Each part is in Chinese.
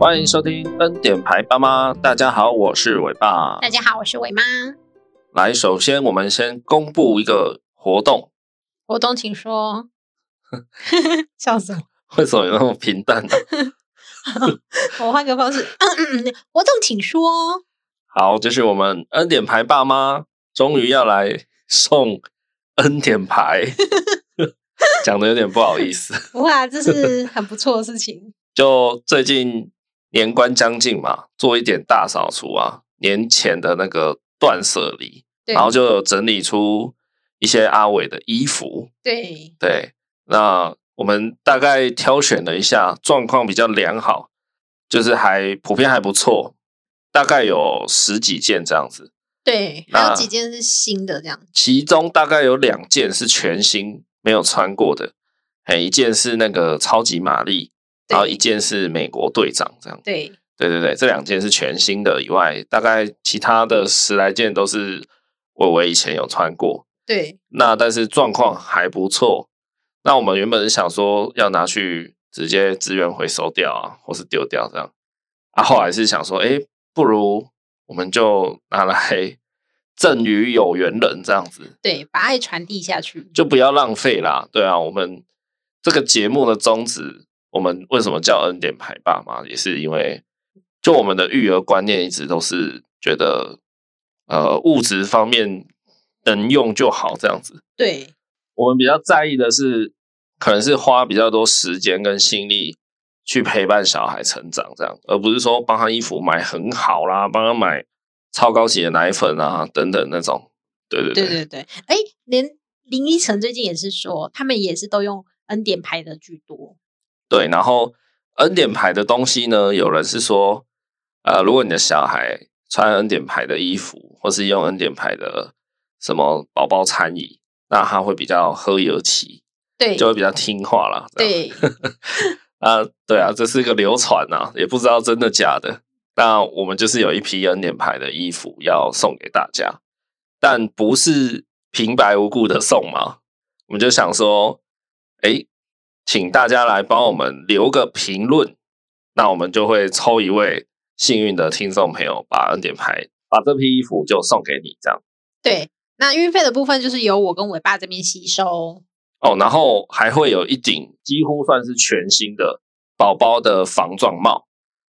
欢迎收听恩典牌爸妈，大家好，我是伟爸。大家好，我是伟妈。来，首先我们先公布一个活动。活动，请说。笑死我！为什么有那么平淡 呢？我换个方式。活动，请说。好，就是我们恩典牌爸妈终于要来送恩典牌，讲的有点不好意思。哇，这是很不错的事情。就最近。年关将近嘛，做一点大扫除啊，年前的那个断舍离，然后就有整理出一些阿伟的衣服。对对，那我们大概挑选了一下，状况比较良好，就是还普遍还不错，大概有十几件这样子。对，还有几件是新的这样。其中大概有两件是全新没有穿过的，还一件是那个超级玛丽。然后一件是美国队长这样，对对对对，这两件是全新的以外，大概其他的十来件都是我我以前有穿过。对，那但是状况还不错。那我们原本是想说要拿去直接资源回收掉啊，或是丢掉这样。啊，后来是想说，哎，不如我们就拿来 赠予有缘人这样子。对，把爱传递下去，就不要浪费啦。对啊，我们这个节目的宗旨。我们为什么叫恩典牌爸妈？也是因为，就我们的育儿观念一直都是觉得，呃，物质方面能用就好，这样子。对，我们比较在意的是，可能是花比较多时间跟心力去陪伴小孩成长，这样，而不是说帮他衣服买很好啦，帮他买超高级的奶粉啊等等那种。对对对对对对。哎，连林依晨最近也是说，他们也是都用恩典牌的居多。对，然后恩典牌的东西呢，有人是说，呃，如果你的小孩穿恩典牌的衣服，或是用恩典牌的什么宝宝餐椅，那他会比较和有气，对，就会比较听话啦。对，啊，对啊，这是一个流传啊，也不知道真的假的。那我们就是有一批恩典牌的衣服要送给大家，但不是平白无故的送嘛，我们就想说，哎。请大家来帮我们留个评论，那我们就会抽一位幸运的听众朋友，把恩典牌，把这批衣服就送给你，这样。对，那运费的部分就是由我跟伟爸这边吸收。哦，然后还会有一顶几乎算是全新的宝宝的防撞帽，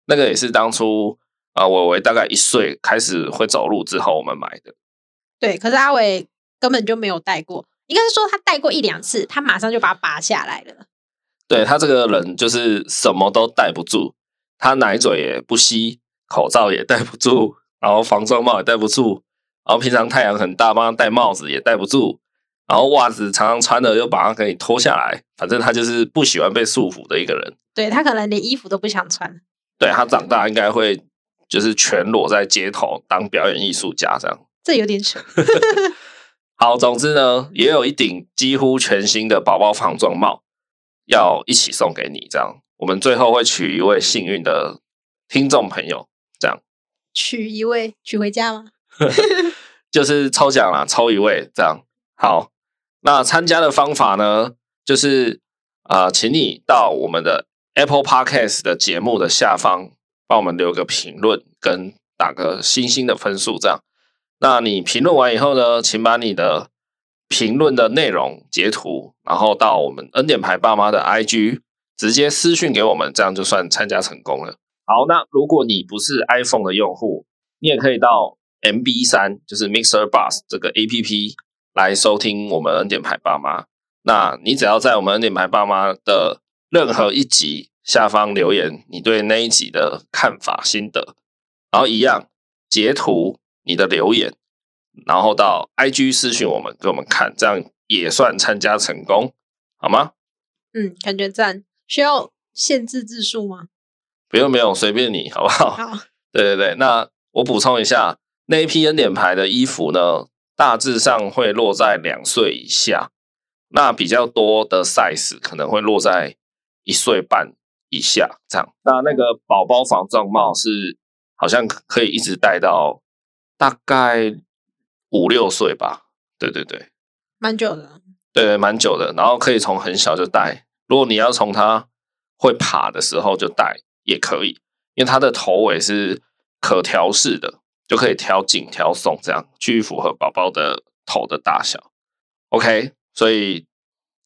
那个也是当初啊伟伟大概一岁开始会走路之后我们买的。对，可是阿伟根本就没有戴过，应该是说他戴过一两次，他马上就把它拔下来了。对，他这个人就是什么都戴不住，他奶嘴也不吸，口罩也戴不住，然后防撞帽也戴不住，然后平常太阳很大，帮他戴帽子也戴不住，然后袜子常常穿的又把它给你脱下来，反正他就是不喜欢被束缚的一个人。对，他可能连衣服都不想穿。对，他长大应该会就是全裸在街头当表演艺术家这样。这有点扯。好，总之呢，也有一顶几乎全新的宝宝防撞帽。要一起送给你，这样我们最后会取一位幸运的听众朋友，这样取一位取回家吗？就是抽奖啦，抽一位这样。好，那参加的方法呢，就是啊、呃，请你到我们的 Apple Podcast 的节目的下方，帮我们留个评论跟打个星星的分数，这样。那你评论完以后呢，请把你的评论的内容截图，然后到我们恩典牌爸妈的 IG 直接私讯给我们，这样就算参加成功了。好，那如果你不是 iPhone 的用户，你也可以到 MB 三，就是 Mixer Bus 这个 APP 来收听我们恩典牌爸妈。那你只要在我们恩典牌爸妈的任何一集下方留言，你对那一集的看法心得，然后一样截图你的留言。然后到 IG 私讯我们，给我们看，这样也算参加成功，好吗？嗯，感觉赞。需要限制字数吗？不用，不用，随便你，好不好？好。对对对，那我补充一下，那一批恩典牌的衣服呢，大致上会落在两岁以下，那比较多的 size 可能会落在一岁半以下，这样。那那个宝宝防撞帽是好像可以一直戴到大概。五六岁吧，对对对，蛮久的，对，蛮久的。然后可以从很小就戴，如果你要从他会爬的时候就戴也可以。因为它的头尾是可调式的，就可以调紧调松，这样去符合宝宝的头的大小。OK，所以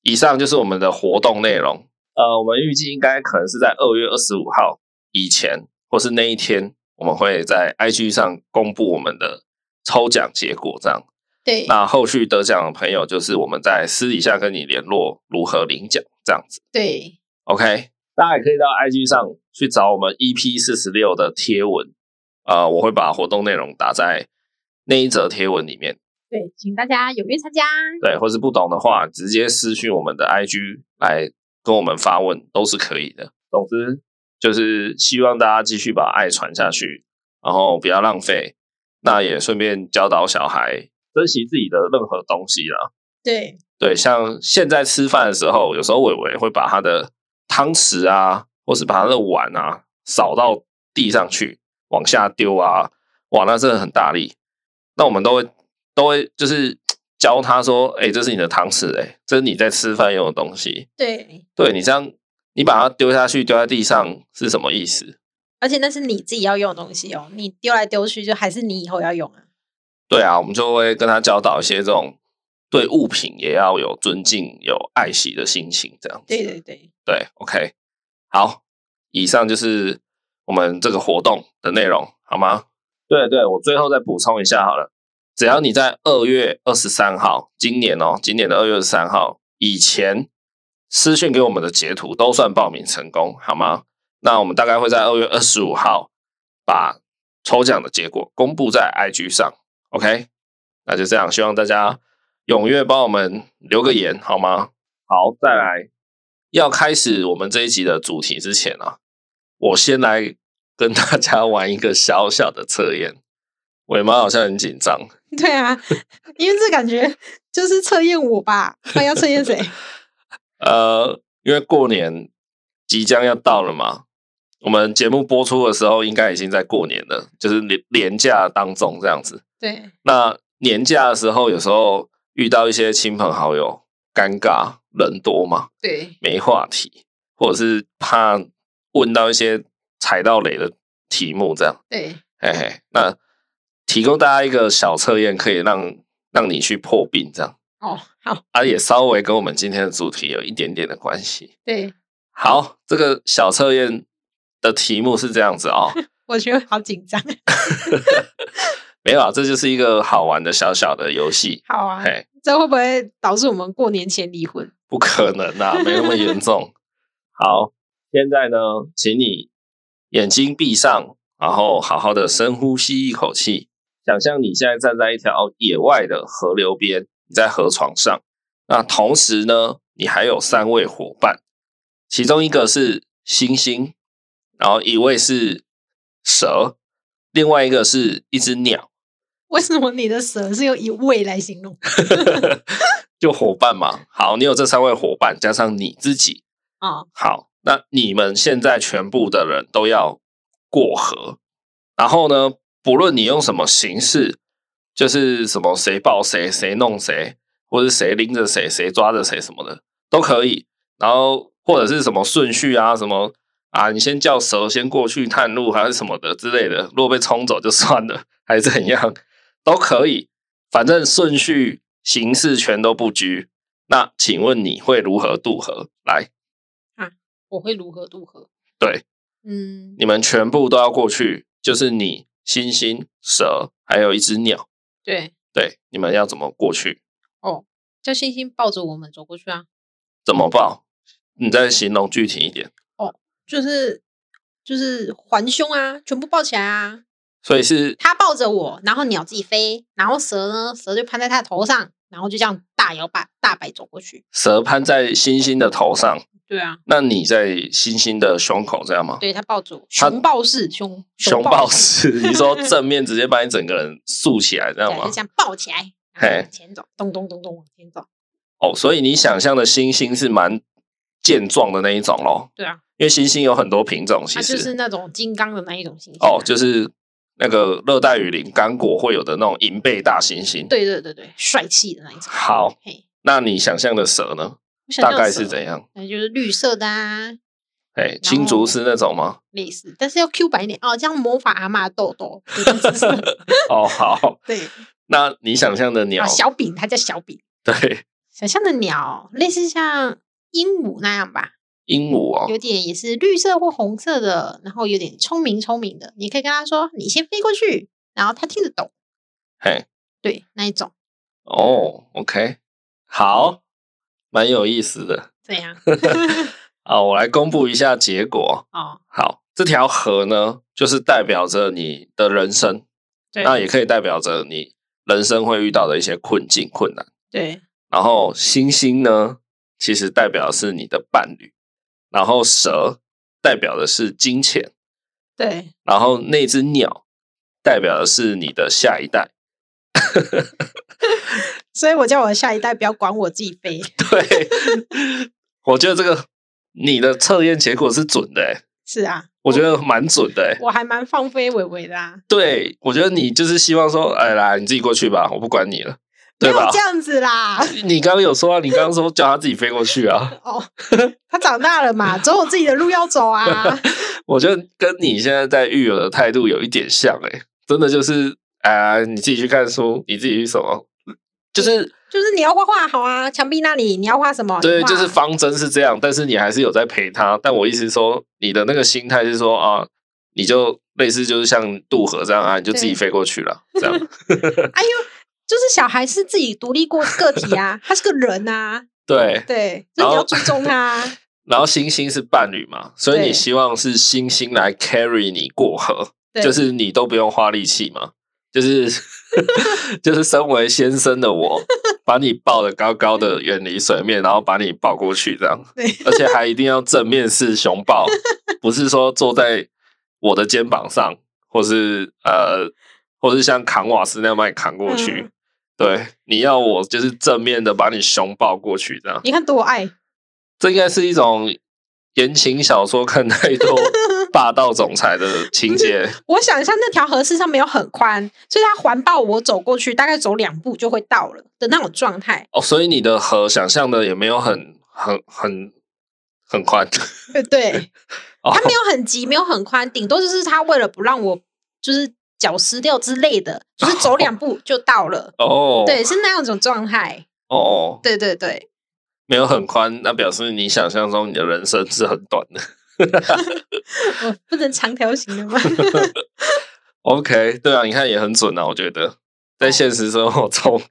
以上就是我们的活动内容。呃，我们预计应该可能是在二月二十五号以前，或是那一天，我们会在 IG 上公布我们的抽奖结果。这样，对。那后续得奖的朋友，就是我们在私底下跟你联络如何领奖，这样子。对。OK，大家也可以到 IG 上去找我们 EP 四十六的贴文。呃，我会把活动内容打在那一则贴文里面。对，请大家踊跃参加。对，或是不懂的话，直接私讯我们的 IG 来。跟我们发问都是可以的。总之就是希望大家继续把爱传下去，然后不要浪费。那也顺便教导小孩珍惜自己的任何东西啦。对对，像现在吃饭的时候，有时候伟伟会把他的汤匙啊，或是把他的碗啊扫到地上去，往下丢啊，哇，那真的很大力。那我们都会都会就是。教他说：“哎、欸，这是你的汤匙，哎，这是你在吃饭用的东西。对，对你这样，你把它丢下去，丢在地上是什么意思？而且那是你自己要用的东西哦，你丢来丢去，就还是你以后要用啊。对啊，我们就会跟他教导一些这种对物品也要有尊敬、有爱惜的心情，这样子。对对对对，OK，好，以上就是我们这个活动的内容，好吗？对对，我最后再补充一下好了。”只要你在二月二十三号，今年哦，今年的二月二十三号以前私讯给我们的截图，都算报名成功，好吗？那我们大概会在二月二十五号把抽奖的结果公布在 IG 上，OK？那就这样，希望大家踊跃帮我们留个言，好吗？好，再来要开始我们这一集的主题之前啊，我先来跟大家玩一个小小的测验。尾妈好像很紧张。对啊，因为这感觉就是测验我吧？那要测验谁？呃，因为过年即将要到了嘛，我们节目播出的时候应该已经在过年了，就是年年假当中这样子。对。那年假的时候，有时候遇到一些亲朋好友，尴尬，人多嘛，对，没话题，或者是怕问到一些踩到雷的题目，这样。对。嘿嘿，那。提供大家一个小测验，可以让让你去破冰，这样哦。好，啊，也稍微跟我们今天的主题有一点点的关系。对，好，这个小测验的题目是这样子哦。我觉得好紧张。没有啊，这就是一个好玩的小小的游戏。好啊，嘿，这会不会导致我们过年前离婚？不可能啊，没那么严重。好，现在呢，请你眼睛闭上，然后好好的深呼吸一口气。想象你现在站在一条野外的河流边，你在河床上。那同时呢，你还有三位伙伴，其中一个是猩猩，然后一位是蛇，另外一个是一只鸟。为什么你的蛇是用一位来形容？就伙伴嘛。好，你有这三位伙伴，加上你自己。哦，好，那你们现在全部的人都要过河，然后呢？不论你用什么形式，就是什么谁抱谁，谁弄谁，或者谁拎着谁，谁抓着谁什么的都可以。然后或者是什么顺序啊，什么啊，你先叫蛇先过去探路，还是什么的之类的。如果被冲走就算了，还是怎样都可以。反正顺序形式全都不拘。那请问你会如何渡河？来啊，我会如何渡河？对，嗯，你们全部都要过去，就是你。星星、蛇，还有一只鸟。对对，你们要怎么过去？哦，叫星星抱着我们走过去啊？怎么抱？你再形容具体一点。哦，就是就是环胸啊，全部抱起来啊。所以是他抱着我，然后鸟自己飞，然后蛇呢，蛇就攀在他的头上，然后就这样大摇摆大摆走过去。蛇攀在猩猩的头上。对啊，那你在猩猩的胸口这样吗？对，他抱住熊抱式胸熊抱式，你说 正面直接把你整个人竖起来这样吗？就这样抱起来，往前走，咚咚咚咚往前走。哦，所以你想象的猩猩是蛮健壮的那一种咯。对啊，因为猩猩有很多品种，其实就是那种金刚的那一种猩猩。哦，就是那个热带雨林刚果会有的那种银背大猩猩。对对对对，帅气的那一种。好，那你想象的蛇呢？大概是怎样？那就是绿色的啊，哎，青竹是那种吗？类似，但是要 Q 白一点哦，这样魔法阿妈豆豆。哦，好，对。那你想象的鸟，小饼，它叫小饼。对，想象的鸟类似像鹦鹉那样吧。鹦鹉哦，有点也是绿色或红色的，然后有点聪明聪明的。你可以跟他说：“你先飞过去。”然后他听得懂。嘿，对，那一种。哦，OK，好，蛮有意思的。怎样。好，我来公布一下结果。哦，好，这条河呢，就是代表着你的人生，对，那也可以代表着你人生会遇到的一些困境、困难。对，然后星星呢，其实代表是你的伴侣，然后蛇代表的是金钱，对，然后那只鸟代表的是你的下一代。所以我叫我的下一代不要管我自己飞。对，我觉得这个。你的测验结果是准的，欸，是啊，我觉得蛮准的，欸，我还蛮放飞伟伟的啊。对，我觉得你就是希望说，哎，来，你自己过去吧，我不管你了，对吧？这样子啦。你刚刚有说啊，你刚刚说叫他自己飞过去啊。哦，他长大了嘛，走有自己的路要走啊。我觉得跟你现在在育儿的态度有一点像，欸，哎，真的就是，啊，你自己去看书，你自己去什么，就是。就是你要画画好啊，墙壁那里你要画什么？对，就是方针是这样，但是你还是有在陪他。但我意思是说，你的那个心态是说啊，你就类似就是像渡河这样啊，你就自己飞过去了，这样。哎呦，就是小孩是自己独立过个体啊，他是个人啊。对对，所以你要尊重他。然后星星是伴侣嘛，所以你希望是星星来 carry 你过河，就是你都不用花力气嘛。就是 就是身为先生的我，把你抱得高高的，远离水面，然后把你抱过去，这样，而且还一定要正面是熊抱，不是说坐在我的肩膀上，或是呃，或是像扛瓦斯那样把你扛过去。嗯、对，你要我就是正面的把你熊抱过去，这样。你看多爱，这应该是一种言情小说看太多。霸道总裁的情节，我想象那条河事实上没有很宽，所以他环抱我走过去，大概走两步就会到了的那种状态。哦，所以你的河想象的也没有很很很很宽。对对，它没有很急，没有很宽，顶多就是他为了不让我就是脚湿掉之类的，就是走两步就到了。哦，对，是那样一种状态。哦，对对对，没有很宽，那表示你想象中你的人生是很短的。我不能长条形的吗？OK，对啊，你看也很准啊，我觉得在现实生活中，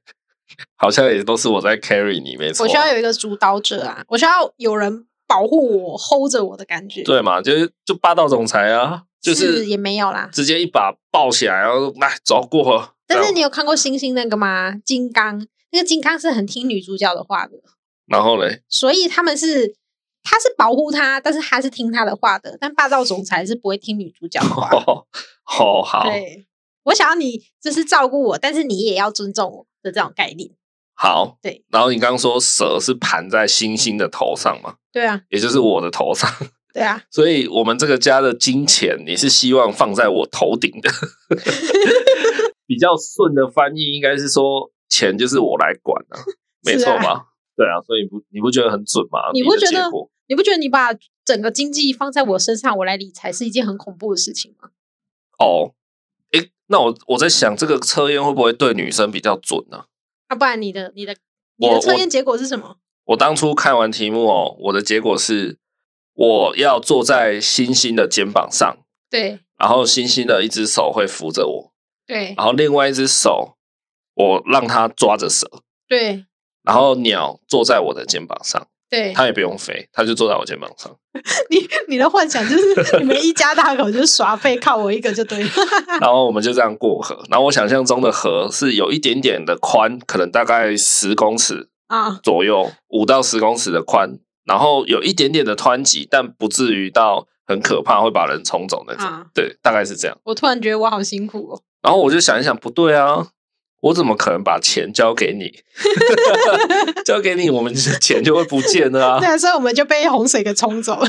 好像也都是我在 carry 你，没错。我需要有一个主导者啊，我需要有人保护我，hold 着我的感觉，对嘛？就是就霸道总裁啊，就是，也没有啦，直接一把抱起来，然后来走过河。但是你有看过星星那个吗？金刚那个金刚是很听女主角的话的，然后嘞，所以他们是。他是保护他，但是他是听他的话的。但霸道总裁是不会听女主角的话。哦，好好。对，我想要你就是照顾我，但是你也要尊重我的这种概念。好，对。然后你刚刚说蛇是盘在星星的头上嘛？对啊，也就是我的头上。对啊，所以我们这个家的金钱，你是希望放在我头顶的。比较顺的翻译应该是说，钱就是我来管啊，没错吧？对啊，所以你不你不觉得很准吗？你不觉得？你不觉得你把整个经济放在我身上，我来理财是一件很恐怖的事情吗？哦，诶，那我我在想，这个测验会不会对女生比较准呢？啊，不然你的你的你的测验结果是什么？我，我当初看完题目哦，我的结果是我要坐在星星的肩膀上，对，然后星星的一只手会扶着我，对，然后另外一只手我让它抓着蛇，对，然后鸟坐在我的肩膀上。对，他也不用飞，他就坐在我肩膀上。你你的幻想就是你们一家大口就是耍废，靠我一个就对了。然后我们就这样过河。然后我想象中的河是有一点点的宽，可能大概十公尺啊左右，五到十公尺的宽，然后有一点点的湍急，但不至于到很可怕会把人冲走那种。啊、对，大概是这样。我突然觉得我好辛苦哦。然后我就想一想，不对啊。我怎么可能把钱交给你？交给你，我们钱就会不见了啊！对啊，所以我们就被洪水给冲走了。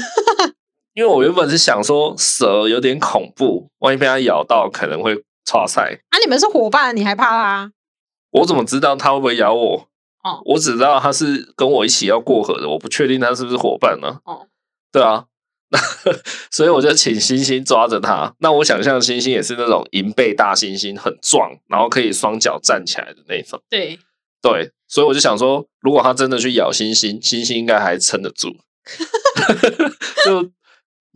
因为我原本是想说蛇有点恐怖，万一被它咬到，可能会剉赛。啊，你们是伙伴，你还怕它？我怎么知道它会不会咬我？哦，我只知道他是跟我一起要过河的，我不确定他是不是伙伴呢？哦，对啊，那 所以我就请星星抓着他。那我想象星星也是那种银背大猩猩，很壮，然后可以双脚站起来的那种。对对，所以我就想说，如果他真的去咬星星，星星应该还撑得住。就。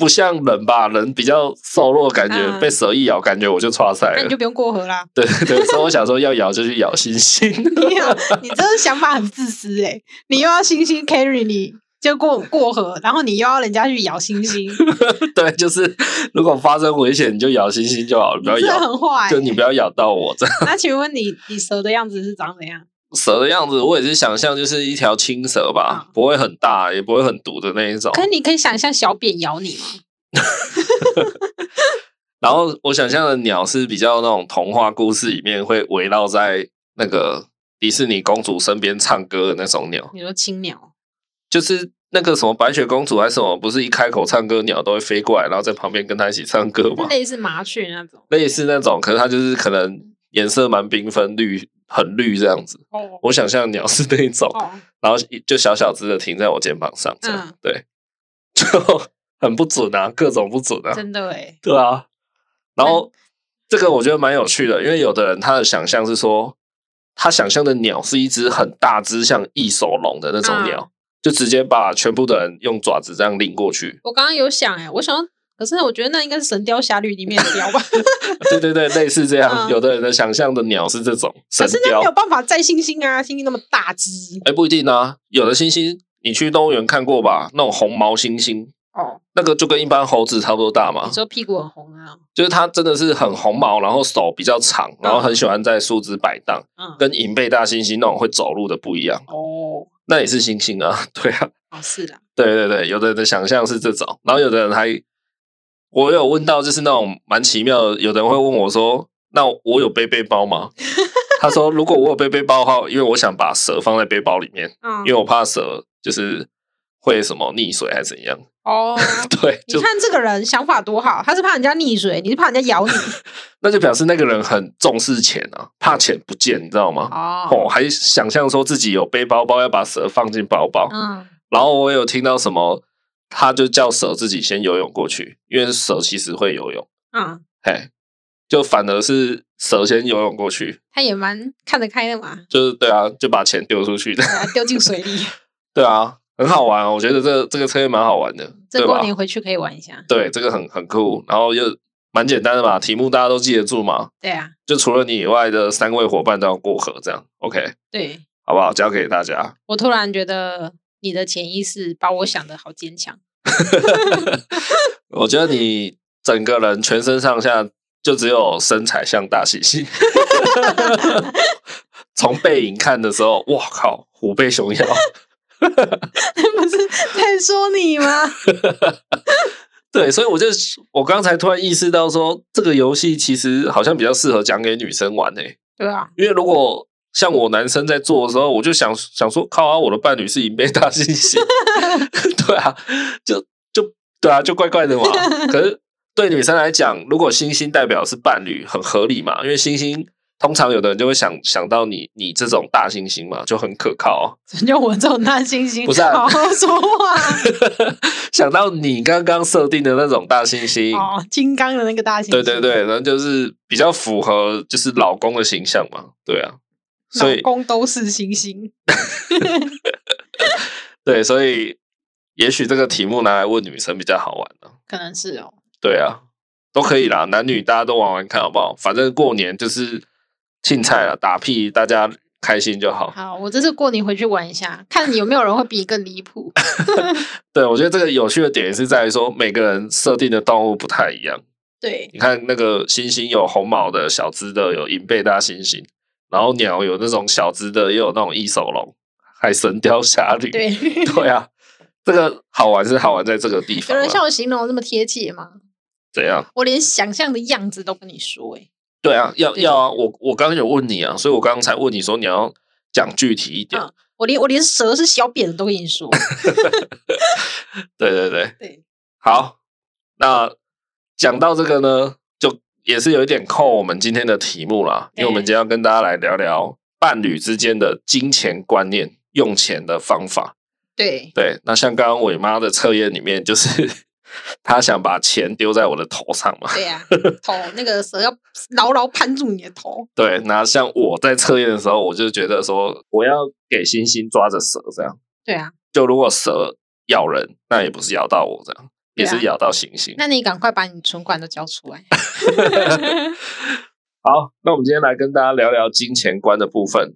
不像人吧，人比较瘦弱，感觉、嗯、被蛇一咬，感觉我就剉赛了。那你就不用过河啦。对对，所以我想说，要咬就去咬星星。你这个想法很自私哎、欸！你又要星星 carry 你，就过过河，然后你又要人家去咬星星。对，就是如果发生危险，你就咬星星就好了，不要咬。很坏、欸，就你不要咬到我这样。那请问你，你蛇的样子是长怎样？蛇的样子，我也是想象就是一条青蛇吧，不会很大，也不会很毒的那一种。可是你可以想象小扁咬你吗？然后我想象的鸟是比较那种童话故事里面会围绕在那个迪士尼公主身边唱歌的那种鸟。你说青鸟，就是那个什么白雪公主还是什么，不是一开口唱歌，鸟都会飞过来，然后在旁边跟她一起唱歌吗？类似麻雀那种，类似那种，可是它就是可能颜色蛮缤纷，绿。很绿这样子，哦、我想象鸟是那一种，哦、然后就小小只的停在我肩膀上，这样、嗯、对，就很不准啊，各种不准啊，真的哎，对啊。然后这个我觉得蛮有趣的，因为有的人他的想象是说，他想象的鸟是一只很大只像翼手龙的那种鸟，嗯、就直接把全部的人用爪子这样拎过去。我刚刚有想哎，我想。可是我觉得那应该是《神雕侠侣》里面的雕吧？对对对，类似这样。嗯、有的人的想象的鸟是这种神雕，可是那没有办法载星星啊，星星那么大只。哎、欸，不一定啊。有的星星，你去动物园看过吧？那种红毛猩猩，哦，那个就跟一般猴子差不多大嘛。你说屁股很红啊？就是它真的是很红毛，然后手比较长，然后很喜欢在树枝摆荡。嗯，跟银背大猩猩那种会走路的不一样。哦，那也是猩猩啊，对啊。哦，是的。对对对，有的人的想象是这种，然后有的人还。我有问到，就是那种蛮奇妙的，有的人会问我说：“那我有背背包吗？” 他说：“如果我有背背包的话，因为我想把蛇放在背包里面，嗯，因为我怕蛇就是会什么溺水还是怎样。”哦，对，你看这个人想法多好，他是怕人家溺水，你是怕人家咬你，那就表示那个人很重视钱啊，怕钱不见，你知道吗？哦，哦，还想象说自己有背包包要把蛇放进包包，嗯，然后我有听到什么。他就叫蛇自己先游泳过去，因为蛇其实会游泳。嗯，嘿，就反而是蛇先游泳过去。他也蛮看得开的嘛。就是对啊，就把钱丢出去的，丢进水里。对啊，很好玩哦，我觉得这个这个策略蛮好玩的。这过年回去可以玩一下。对，这个很很酷，然后又蛮简单的嘛，题目大家都记得住嘛。对啊，就除了你以外的三位伙伴都要过河，这样 OK。对，好不好？交给大家。我突然觉得。你的潜意识把我想的好坚强，我觉得你整个人全身上下就只有身材像大猩猩，从背影看的时候，哇靠，虎背熊腰，那不是在说你吗？对，所以我就我刚才突然意识到说，这个游戏其实好像比较适合讲给女生玩诶、欸。对啊，因为如果。像我男生在做的时候，我就想想说，靠啊，我的伴侣是银背大猩猩，对啊，就就对啊，就怪怪的嘛。可是对女生来讲，如果猩猩代表是伴侣，很合理嘛，因为猩猩通常有的人就会想想到你，你这种大猩猩嘛，就很可靠。就我这种大猩猩，不是、啊、好好说话。想到你刚刚设定的那种大猩猩，哦，金刚的那个大猩猩，对对对，然后就是比较符合就是老公的形象嘛，对啊。所以老公都是猩猩，对，所以也许这个题目拿来问女生比较好玩呢，可能是哦。对啊，都可以啦，男女大家都玩玩看好不好？反正过年就是庆菜啊，打屁大家开心就好。好，我这次过年回去玩一下，看有没有人会比你更离谱。对，我觉得这个有趣的点是在于说，每个人设定的动物不太一样。对，你看那个猩猩有红毛的小只的，有银背大猩猩。然后鸟有那种小只的，也有那种翼手龙，还神雕侠侣。对对啊，这个好玩是好玩在这个地方。有人像我形容这么贴切吗？怎样？我连想象的样子都跟你说哎。对啊，要要啊！我我刚刚有问你啊，所以我刚刚才问你说你要讲具体一点。嗯、我连我连蛇是小扁的都跟你说。对对对对，好，那讲到这个呢？也是有一点扣我们今天的题目啦，因为我们今天要跟大家来聊聊伴侣之间的金钱观念、用钱的方法。对对，那像刚刚伟妈的测验里面，就是 他想把钱丢在我的头上嘛？对呀、啊，头那个蛇要牢牢攀住你的头。对，那像我在测验的时候，我就觉得说，我要给星星抓着蛇这样。对啊，就如果蛇咬人，那也不是咬到我这样，也是咬到星星。那你赶快把你存款都交出来。好，那我们今天来跟大家聊聊金钱观的部分。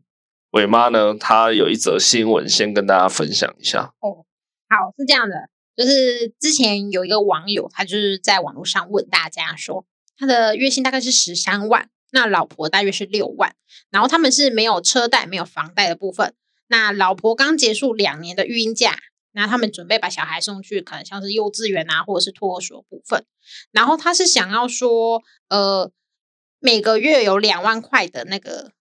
伟妈呢，她有一则新闻，先跟大家分享一下。哦，好，是这样的，就是之前有一个网友，他就是在网络上问大家说，他的月薪大概是十三万，那老婆大约是六万，然后他们是没有车贷、没有房贷的部分。那老婆刚结束两年的育婴假，那他们准备把小孩送去，可能像是幼稚园啊，或者是托儿所部分。然后他是想要说，呃。每个月有两万块的那个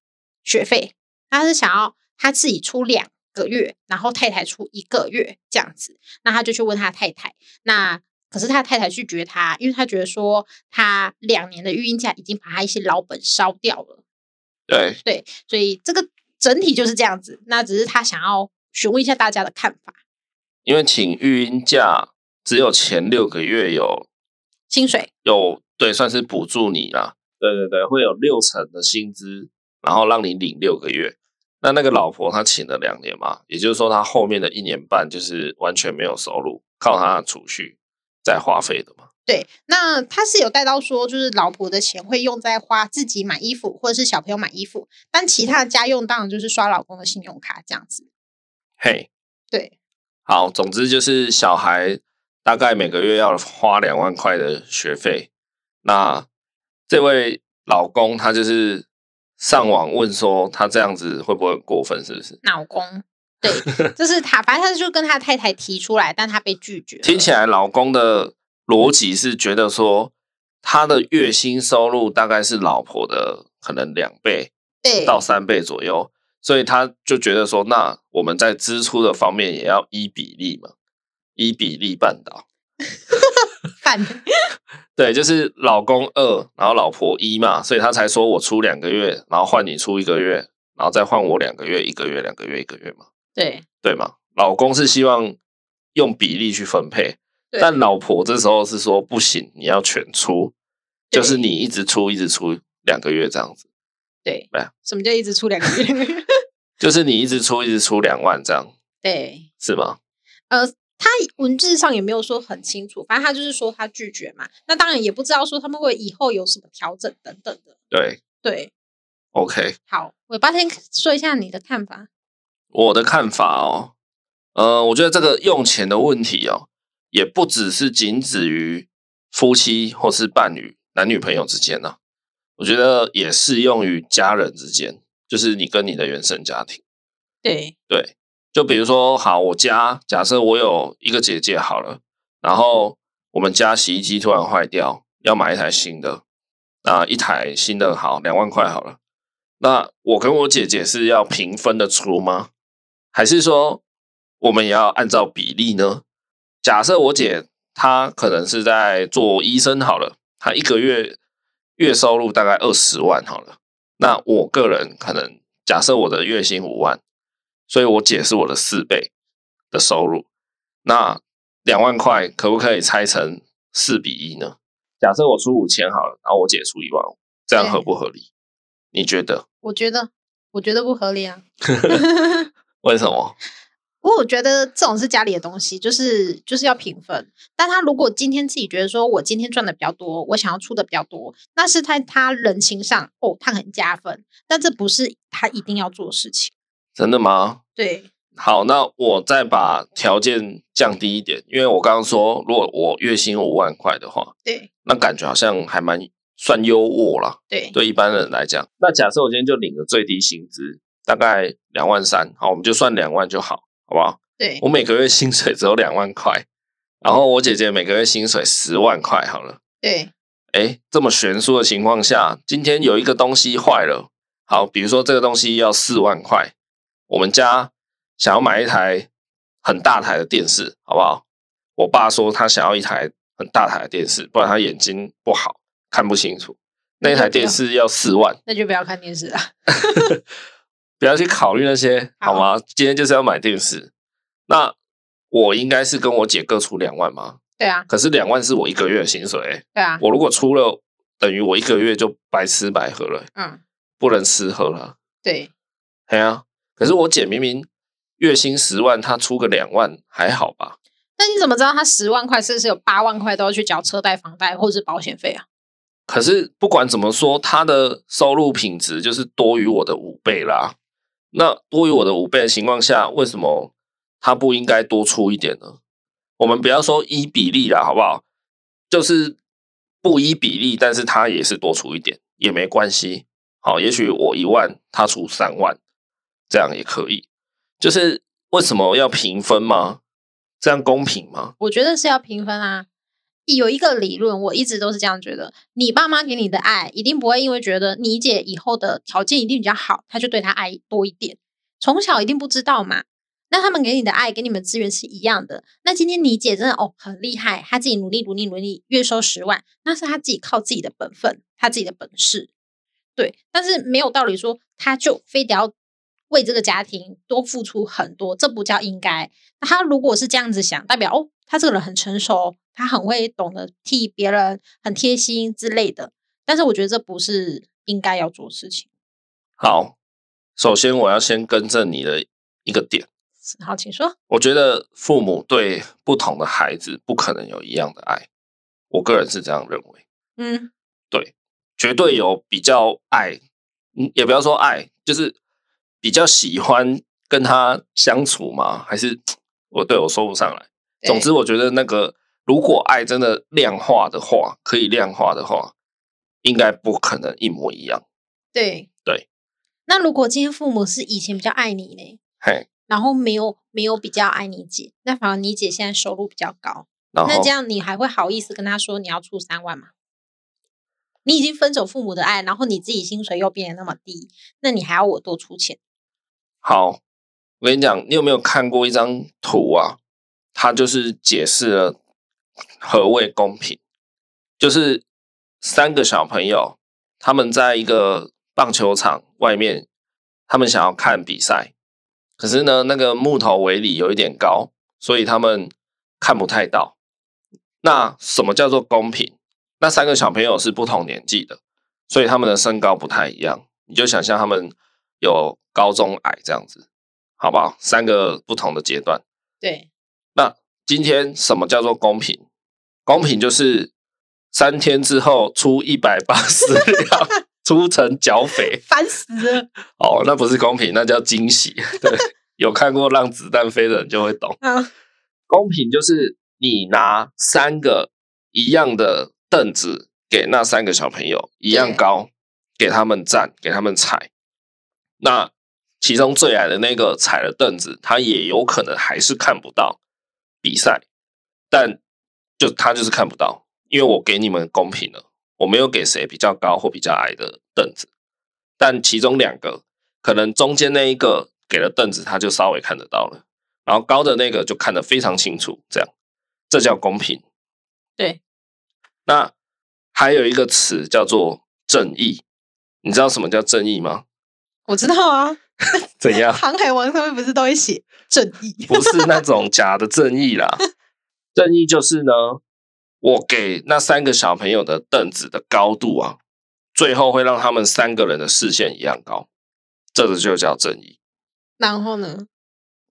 学费，他是想要他自己出两个月，然后太太出一个月这样子。那他就去问他太太，那可是他太太拒绝他，因为他觉得说他两年的育婴假已经把他一些老本烧掉了。对对，所以这个整体就是这样子。那只是他想要询问一下大家的看法。因为请育婴假只有前六个月有薪水，有对，算是补助你啦。对对对，会有六成的薪资，然后让你领六个月。那那个老婆她请了两年嘛，也就是说她后面的一年半就是完全没有收入，靠她的储蓄在花费的嘛。对，那他是有带到说，就是老婆的钱会用在花自己买衣服或者是小朋友买衣服，但其他的家用当然就是刷老公的信用卡这样子。嘿，对，好，总之就是小孩大概每个月要花两万块的学费，那。这位老公他就是上网问说，他这样子会不会很过分？是不是？老公，对，就是他，反正他就跟他太太提出来，但他被拒绝。听起来老公的逻辑是觉得说，他的月薪收入大概是老婆的可能两倍，对，到三倍左右，所以他就觉得说，那我们在支出的方面也要依比例嘛，依比例办到。对，就是老公二，然后老婆一嘛，所以他才说我出两个月，然后换你出一个月，然后再换我两个月，一个月，两个月，一个月嘛。对，对嘛，老公是希望用比例去分配，但老婆这时候是说不行，你要全出，就是你一直出，一直出两个月这样子。对，什么叫一直出两个月？就是你一直出，一直出两万这样。对，是吗？呃。他文字上也没有说很清楚，反正他就是说他拒绝嘛。那当然也不知道说他们会以后有什么调整等等的。对对，OK。好，尾巴先说一下你的看法。我的看法哦，呃，我觉得这个用钱的问题哦，也不只是仅止于夫妻或是伴侣、男女朋友之间呢、啊。我觉得也适用于家人之间，就是你跟你的原生家庭。对对。就比如说，好，我家假设我有一个姐姐好了，然后我们家洗衣机突然坏掉，要买一台新的，啊一台新的好两万块好了，那我跟我姐姐是要平分的出吗？还是说我们也要按照比例呢？假设我姐她可能是在做医生好了，她一个月月收入大概二十万好了，那我个人可能假设我的月薪五万。所以我姐是我的四倍的收入，那两万块可不可以拆成四比一呢？假设我出五千好了，然后我姐出一万五，这样合不合理？你觉得？我觉得，我觉得不合理啊。为什么？我我觉得这种是家里的东西，就是就是要平分。但他如果今天自己觉得说我今天赚的比较多，我想要出的比较多，那是在他人情上哦，他很加分。但这不是他一定要做的事情。真的吗？对，好，那我再把条件降低一点，因为我刚刚说，如果我月薪五万块的话，对，那感觉好像还蛮算优渥了。对，对一般人来讲，那假设我今天就领了最低薪资，大概两万三，好，我们就算两万就好，好不好？对，我每个月薪水只有两万块，然后我姐姐每个月薪水十万块，好了。对，哎，这么悬殊的情况下，今天有一个东西坏了，好，比如说这个东西要四万块。我们家想要买一台很大台的电视，好不好？我爸说他想要一台很大台的电视，不然他眼睛不好，看不清楚。那台电视要四万，那就不要看电视了，不要去考虑那些，好吗？好，今天就是要买电视，那我应该是跟我姐各出两万吗？对啊。可是两万是我一个月的薪水、欸。对啊。我如果出了，等于我一个月就白吃白喝了、欸。嗯。不能吃喝了。对。对啊。可是我姐明明月薪十万，她出个两万还好吧？那你怎么知道她十万块是不是有八万块都要去缴车贷、房贷或者是保险费啊？可是不管怎么说，她的收入品质就是多于我的五倍啦。那多于我的五倍的情况下，为什么他不应该多出一点呢？我们不要说依比例啦，好不好？就是不依比例，但是他也是多出一点也没关系。好，也许我一万，他出三万，这样也可以。就是为什么要平分吗？这样公平吗？我觉得是要平分啊。有一个理论，我一直都是这样觉得：你爸妈给你的爱，一定不会因为觉得你姐以后的条件一定比较好，他就对她爱多一点。从小一定不知道嘛。那他们给你的爱，给你们资源是一样的。那今天你姐真的哦很厉害，她自己努力努力努力，月收十万，那是她自己靠自己的本分，她自己的本事。对，但是没有道理说她就非得要为这个家庭多付出很多，这不叫应该。那他如果是这样子想，代表哦，他这个人很成熟。他很会懂得替别人，很贴心之类的，但是我觉得这不是应该要做事情。好，首先我要先更正你的一个点。好，请说。我觉得父母对不同的孩子不可能有一样的爱，我个人是这样认为。嗯，对，绝对有比较爱，嗯，也不要说爱，就是比较喜欢跟他相处吗？还是我对我说不上来。总之，我觉得那个。如果爱真的量化的话，可以量化的话，应该不可能一模一样。对对。那如果今天父母是以前比较爱你呢？嘿，然后没有没有比较爱你姐，那反而你姐现在收入比较高，那这样你还会好意思跟他说你要出三万吗？你已经分走父母的爱，然后你自己薪水又变得那么低，那你还要我多出钱？好，我跟你讲，你有没有看过一张图啊？它就是解释了。何谓公平？就是三个小朋友，他们在一个棒球场外面，他们想要看比赛，可是呢，那个木头围篱有一点高，所以他们看不太到。那什么叫做公平？那三个小朋友是不同年纪的，所以他们的身高不太一样。你就想象他们有高中矮这样子，好不好？三个不同的阶段。对。那。今天什么叫做公平？公平就是三天之后出一百八十两，出成剿匪，烦死了。哦，那不是公平，那叫惊喜。对，有看过《让子弹飞》的人就会懂。嗯，公平就是你拿三个一样的凳子给那三个小朋友一样高，给他们站，给他们踩。那其中最矮的那个踩了凳子，他也有可能还是看不到。比赛，但就他就是看不到，因为我给你们公平了，我没有给谁比较高或比较矮的凳子，但其中两个可能中间那一个给了凳子，他就稍微看得到了，然后高的那个就看得非常清楚，这样这叫公平。对，那还有一个词叫做正义，你知道什么叫正义吗？我知道啊。怎样？航海王上面不是都会写正义？不是那种假的正义啦。正义就是呢，我给那三个小朋友的凳子的高度啊，最后会让他们三个人的视线一样高，这个就叫正义。然后呢？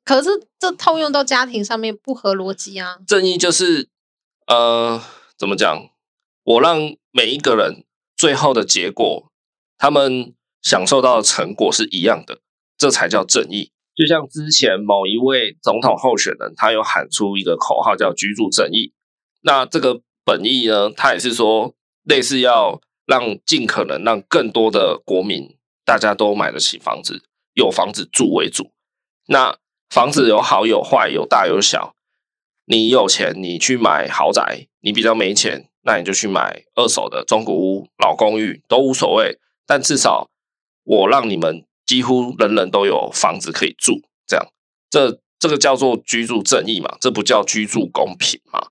可是这套用到家庭上面不合逻辑啊。正义就是呃，怎么讲？我让每一个人最后的结果，他们享受到的成果是一样的。这才叫正义。就像之前某一位总统候选人，他有喊出一个口号叫“居住正义”。那这个本意呢，他也是说，类似要让尽可能让更多的国民大家都买得起房子，有房子住为主。那房子有好有坏，有大有小。你有钱，你去买豪宅；你比较没钱，那你就去买二手的中古屋、老公寓，都无所谓。但至少我让你们。几乎人人都有房子可以住，这样，这这个叫做居住正义嘛？这不叫居住公平嘛？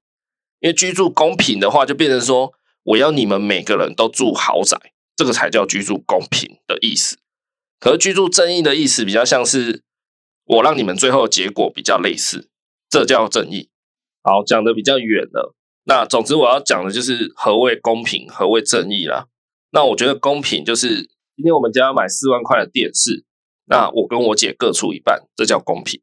因为居住公平的话，就变成说我要你们每个人都住豪宅，这个才叫居住公平的意思。可是居住正义的意思比较像是我让你们最后的结果比较类似，这叫正义。好，讲的比较远了，那总之我要讲的就是何谓公平，何谓正义啦。那我觉得公平就是今天我们家要买四万块的电视，那我跟我姐各出一半，这叫公平。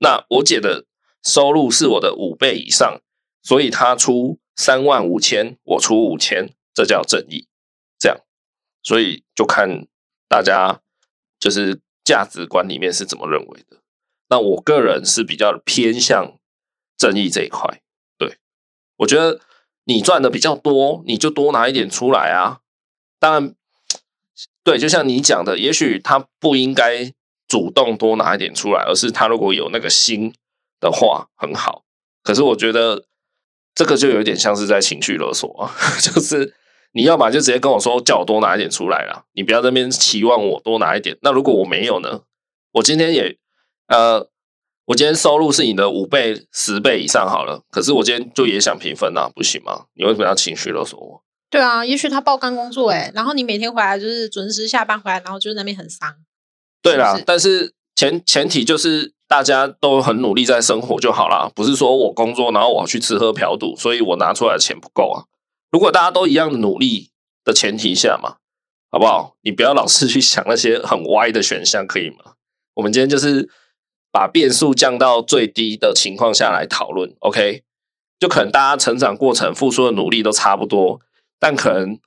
那我姐的收入是我的五倍以上，所以她出三万五千，我出五千，这叫正义。这样，所以就看大家就是价值观里面是怎么认为的。那我个人是比较偏向正义这一块。对，我觉得你赚的比较多，你就多拿一点出来啊。当然，对，就像你讲的，也许他不应该主动多拿一点出来，而是他如果有那个心的话，很好。可是我觉得这个就有点像是在情绪勒索啊，就是你要么就直接跟我说，叫我多拿一点出来啦，你不要在那边期望我多拿一点。那如果我没有呢？我今天也呃，我今天收入是你的五倍、十倍以上好了，可是我今天就也想平分啊，不行吗？你为什么要情绪勒索我？对啊，也许他爆肝工作诶，然后你每天回来就是准时下班回来，然后就在那边很伤。对啦，是是但是前前提就是大家都很努力在生活就好啦，不是说我工作然后我要去吃喝嫖赌，所以我拿出来的钱不够啊。如果大家都一样的努力的前提下嘛，好不好？你不要老是去想那些很歪的选项，可以吗？我们今天就是把变数降到最低的情况下来讨论，OK？就可能大家成长过程付出的努力都差不多。但可能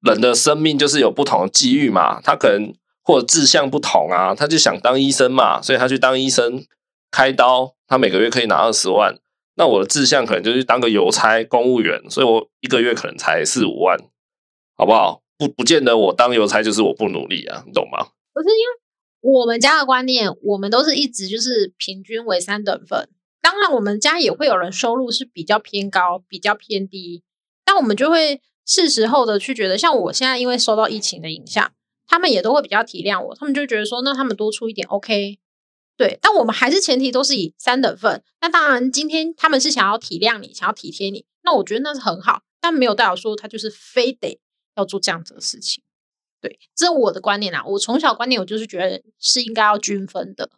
人的生命就是有不同的机遇嘛，他可能或者志向不同啊，他就想当医生嘛，所以他去当医生开刀，他每个月可以拿二十万。那我的志向可能就是当个邮差公务员，所以我一个月可能才四五万，好不好？不不见得我当邮差就是我不努力啊，你懂吗？不是因为我们家的观念，我们都是一直就是平均为三等份。当然，我们家也会有人收入是比较偏高，比较偏低，但我们就会。是时候的去觉得，像我现在因为受到疫情的影响，他们也都会比较体谅我，他们就觉得说，那他们多出一点，OK，对。但我们还是前提都是以三等份。那当然，今天他们是想要体谅你，想要体贴你，那我觉得那是很好，但没有代表说他就是非得要做这样子的事情。对，这是我的观念啊。我从小观念，我就是觉得是应该要均分的。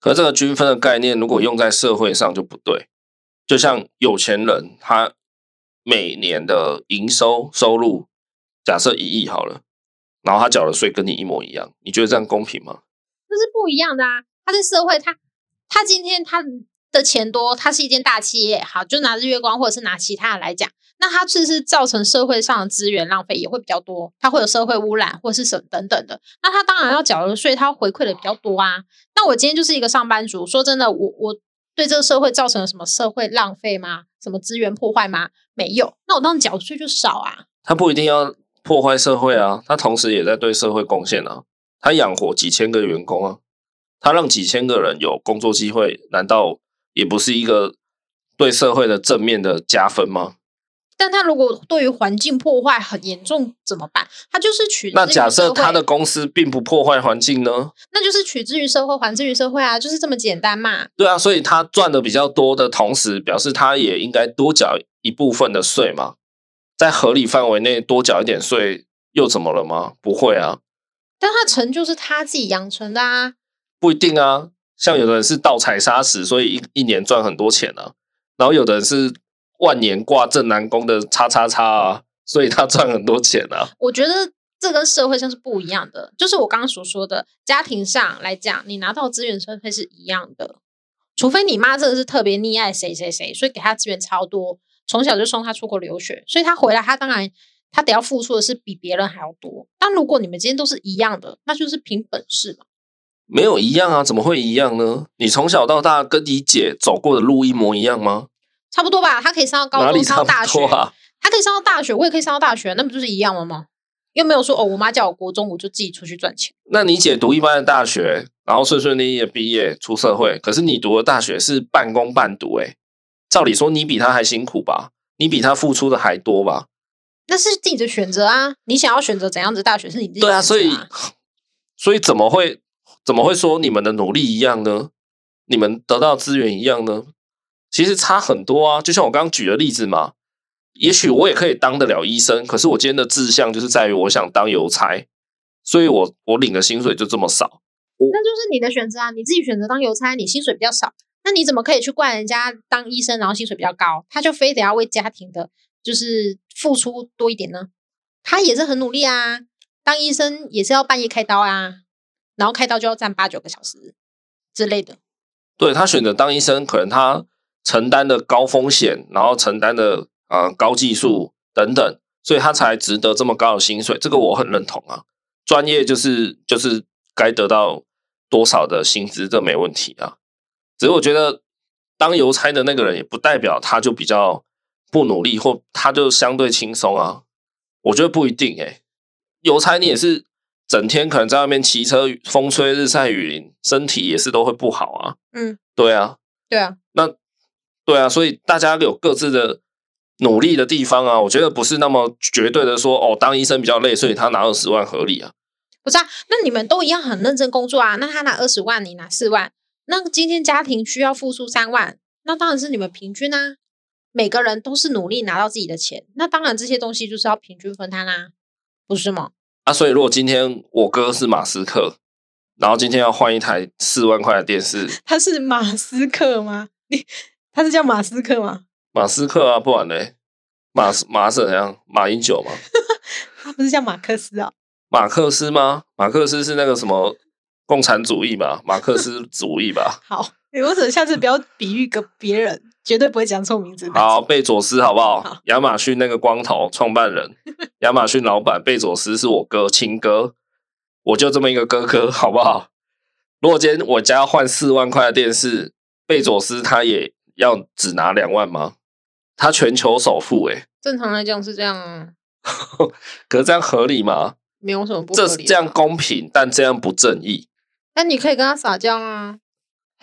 可这个均分的概念，如果用在社会上就不对。就像有钱人他。每年的营收收入，假设一亿好了，然后他缴的税跟你一模一样，你觉得这样公平吗？那是不一样的啊！他在社会，他他今天他的钱多，他是一间大企业，好，就拿日月光或者是拿其他的来讲，那他是是造成社会上的资源浪费也会比较多，他会有社会污染或是什么等等的，那他当然要缴的税，他回馈的比较多啊。那我今天就是一个上班族，说真的，我我。对这个社会造成了什么社会浪费吗？什么资源破坏吗？没有。那我当缴税就少啊。他不一定要破坏社会啊，他同时也在对社会贡献啊。他养活几千个员工啊，他让几千个人有工作机会，难道也不是一个对社会的正面的加分吗？但他如果对于环境破坏很严重怎么办？他就是取那假设他的公司并不破坏环境呢？那就是取之于社会，还之于社会啊，就是这么简单嘛。对啊，所以他赚的比较多的同时，表示他也应该多缴一部分的税嘛，在合理范围内多缴一点税又怎么了吗？不会啊。但他成就是他自己养成的啊，不一定啊。像有的人是盗采砂石，所以一一年赚很多钱啊，然后有的人是。万年挂正南宫的叉叉叉啊，所以他赚很多钱啊。我觉得这跟社会上是不一样的，就是我刚刚所说的，家庭上来讲，你拿到资源分配是一样的，除非你妈真的是特别溺爱谁谁谁，所以给他资源超多，从小就送他出国留学，所以他回来，他当然他得要付出的是比别人还要多。但如果你们今天都是一样的，那就是凭本事嘛。没有一样啊，怎么会一样呢？你从小到大跟你姐走过的路一模一样吗？差不多吧，他可以上到高中，上到大学，啊、他可以上到大学，我也可以上到大学，那不就是一样了吗？又没有说哦，我妈叫我国中，我就自己出去赚钱。那你姐读一般的大学，然后顺顺利利的毕业出社会，可是你读的大学是半工半读，诶，照理说你比他还辛苦吧？你比他付出的还多吧？那是自己的选择啊，你想要选择怎样的大学是你自己。对啊，所以所以怎么会怎么会说你们的努力一样呢？你们得到资源一样呢？其实差很多啊，就像我刚刚举的例子嘛，也许我也可以当得了医生，可是我今天的志向就是在于我想当邮差，所以我我领的薪水就这么少。那就是你的选择啊，你自己选择当邮差，你薪水比较少，那你怎么可以去怪人家当医生然后薪水比较高，他就非得要为家庭的，就是付出多一点呢？他也是很努力啊，当医生也是要半夜开刀啊，然后开刀就要站八九个小时之类的。对，他选择当医生，可能他承担的高风险，然后承担的啊、呃、高技术等等，所以他才值得这么高的薪水。这个我很认同啊，专业就是就是该得到多少的薪资，这没问题啊。只是我觉得当邮差的那个人，也不代表他就比较不努力，或他就相对轻松啊。我觉得不一定诶、欸，邮差你也是。整天可能在外面骑车，风吹日晒雨淋，身体也是都会不好啊。嗯，对啊，对啊，那对啊，所以大家有各自的努力的地方啊。我觉得不是那么绝对的说，哦，当医生比较累，所以他拿二十万合理啊。不是啊，那你们都一样很认真工作啊。那他拿二十万，你拿四万，那今天家庭需要付出三万，那当然是你们平均啊。每个人都是努力拿到自己的钱，那当然这些东西就是要平均分摊啦，不是吗？啊，所以如果今天我哥是马斯克，然后今天要换一台四万块的电视，他是马斯克吗？你他是叫马斯克吗？马斯克啊，不然呢？马马是怎样？马英九吗？他不是叫马克思啊？马克思吗？马克思是那个什么共产主义吧？马克思主义吧？好，欸，我只下次不要比喻个别人。绝对不会讲错名字。好，贝佐斯好不好？好，亚马逊那个光头创办人，亚马逊老板贝佐斯是我哥亲哥，我就这么一个哥哥，好不好？如果今天我家要换四万块的电视，贝佐斯他也要只拿两万吗？他全球首富诶。正常来讲是这样啊。可是这样合理吗？没有什么不合理。这这样公平，但这样不正义。那你可以跟他撒娇啊。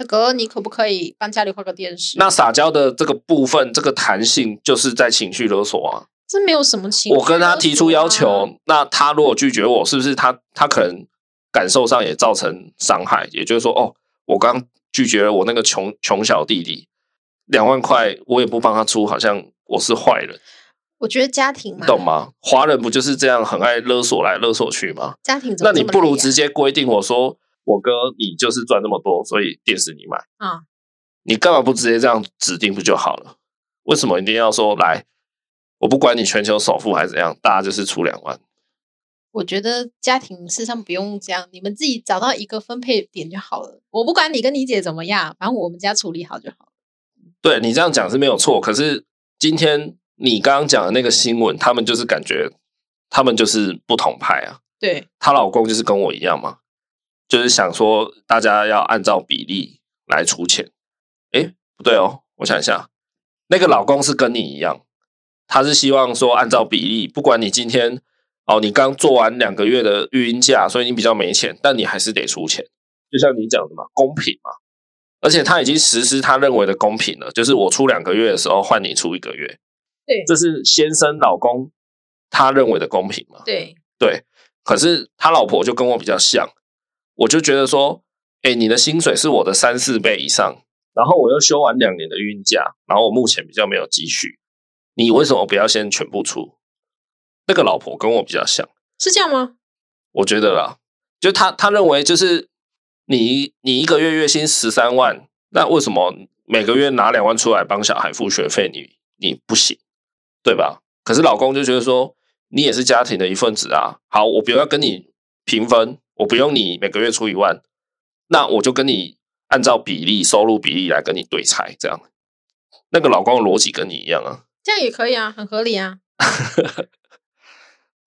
哥，你可不可以帮家里换个电视？那撒娇的这个部分，这个弹性就是在情绪勒索啊。这没有什么情绪。我跟他提出要求，那他如果拒绝我，是不是他他可能感受上也造成伤害？也就是说，哦，我刚拒绝了我那个穷穷小弟弟两万块，我也不帮他出，好像我是坏人。我觉得家庭嘛，懂吗？华人不就是这样很爱勒索来勒索去吗？家庭怎么，那你不如直接规定我说。我哥，你就是赚那么多，所以电视你买啊？嗯、你干嘛不直接这样指定不就好了？为什么一定要说来？我不管你全球首富还是怎样，大家就是出两万。我觉得家庭事实上不用这样，你们自己找到一个分配点就好了。我不管你跟你姐怎么样，反正我们家处理好就好了。对，你这样讲是没有错，可是今天你刚刚讲的那个新闻，他们就是感觉他们就是不同派啊。对，她老公就是跟我一样嘛。就是想说，大家要按照比例来出钱。诶，不对哦，我想一下，那个老公是跟你一样，他是希望说按照比例，不管你今天哦，你刚做完两个月的育婴假，所以你比较没钱，但你还是得出钱。就像你讲的嘛，公平嘛。而且他已经实施他认为的公平了，就是我出两个月的时候换你出一个月。对，这是先生老公他认为的公平嘛？对对。可是他老婆就跟我比较像。我就觉得说，哎，你的薪水是我的三四倍以上，然后我又休完两年的孕假，然后我目前比较没有积蓄，你为什么不要先全部出？那个老婆跟我比较像，是这样吗？我觉得啦，就他他认为就是你你一个月月薪十三万，那为什么每个月拿两万出来帮小孩付学费，你你不行，对吧？可是老公就觉得说，你也是家庭的一份子啊，好，我不要跟你平分。我不用你每个月出一万，那我就跟你按照比例收入比例来跟你对拆，这样，那个老公的逻辑跟你一样啊，这样也可以啊，很合理啊，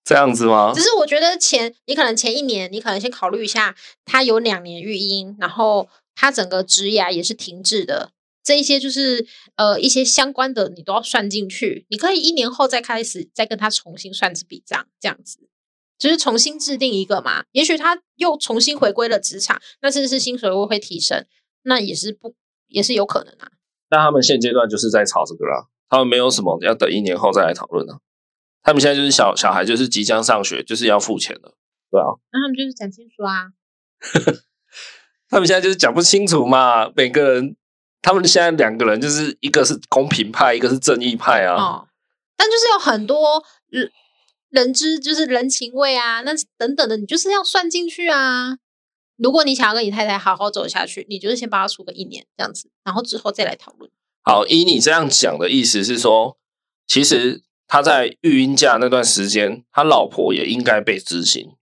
这样子吗？只是我觉得前你可能前一年你可能先考虑一下，他有两年育婴，然后他整个职涯也是停滞的，这一些就是呃一些相关的你都要算进去，你可以一年后再开始再跟他重新算这笔账，这样子。就是重新制定一个嘛，也许他又重新回归了职场，那甚至是薪水会会提升？那也是不也是有可能啊。那他们现阶段就是在吵这个啦，他们没有什么要等一年后再来讨论啊。他们现在就是小小孩，就是即将上学，就是要付钱的，对啊。那他们就是讲清楚啊。他们现在就是讲不清楚嘛，每个人，他们现在两个人就是一个是公平派，一个是正义派啊。哦，但就是有很多人人之就是人情味啊，那等等的，你就是要算进去啊。如果你想要跟你太太好好走下去，你就是先帮他处个一年这样子，然后之后再来讨论。好，以你这样讲的意思是说，其实他在育婴假那段时间，他老婆也应该被执行，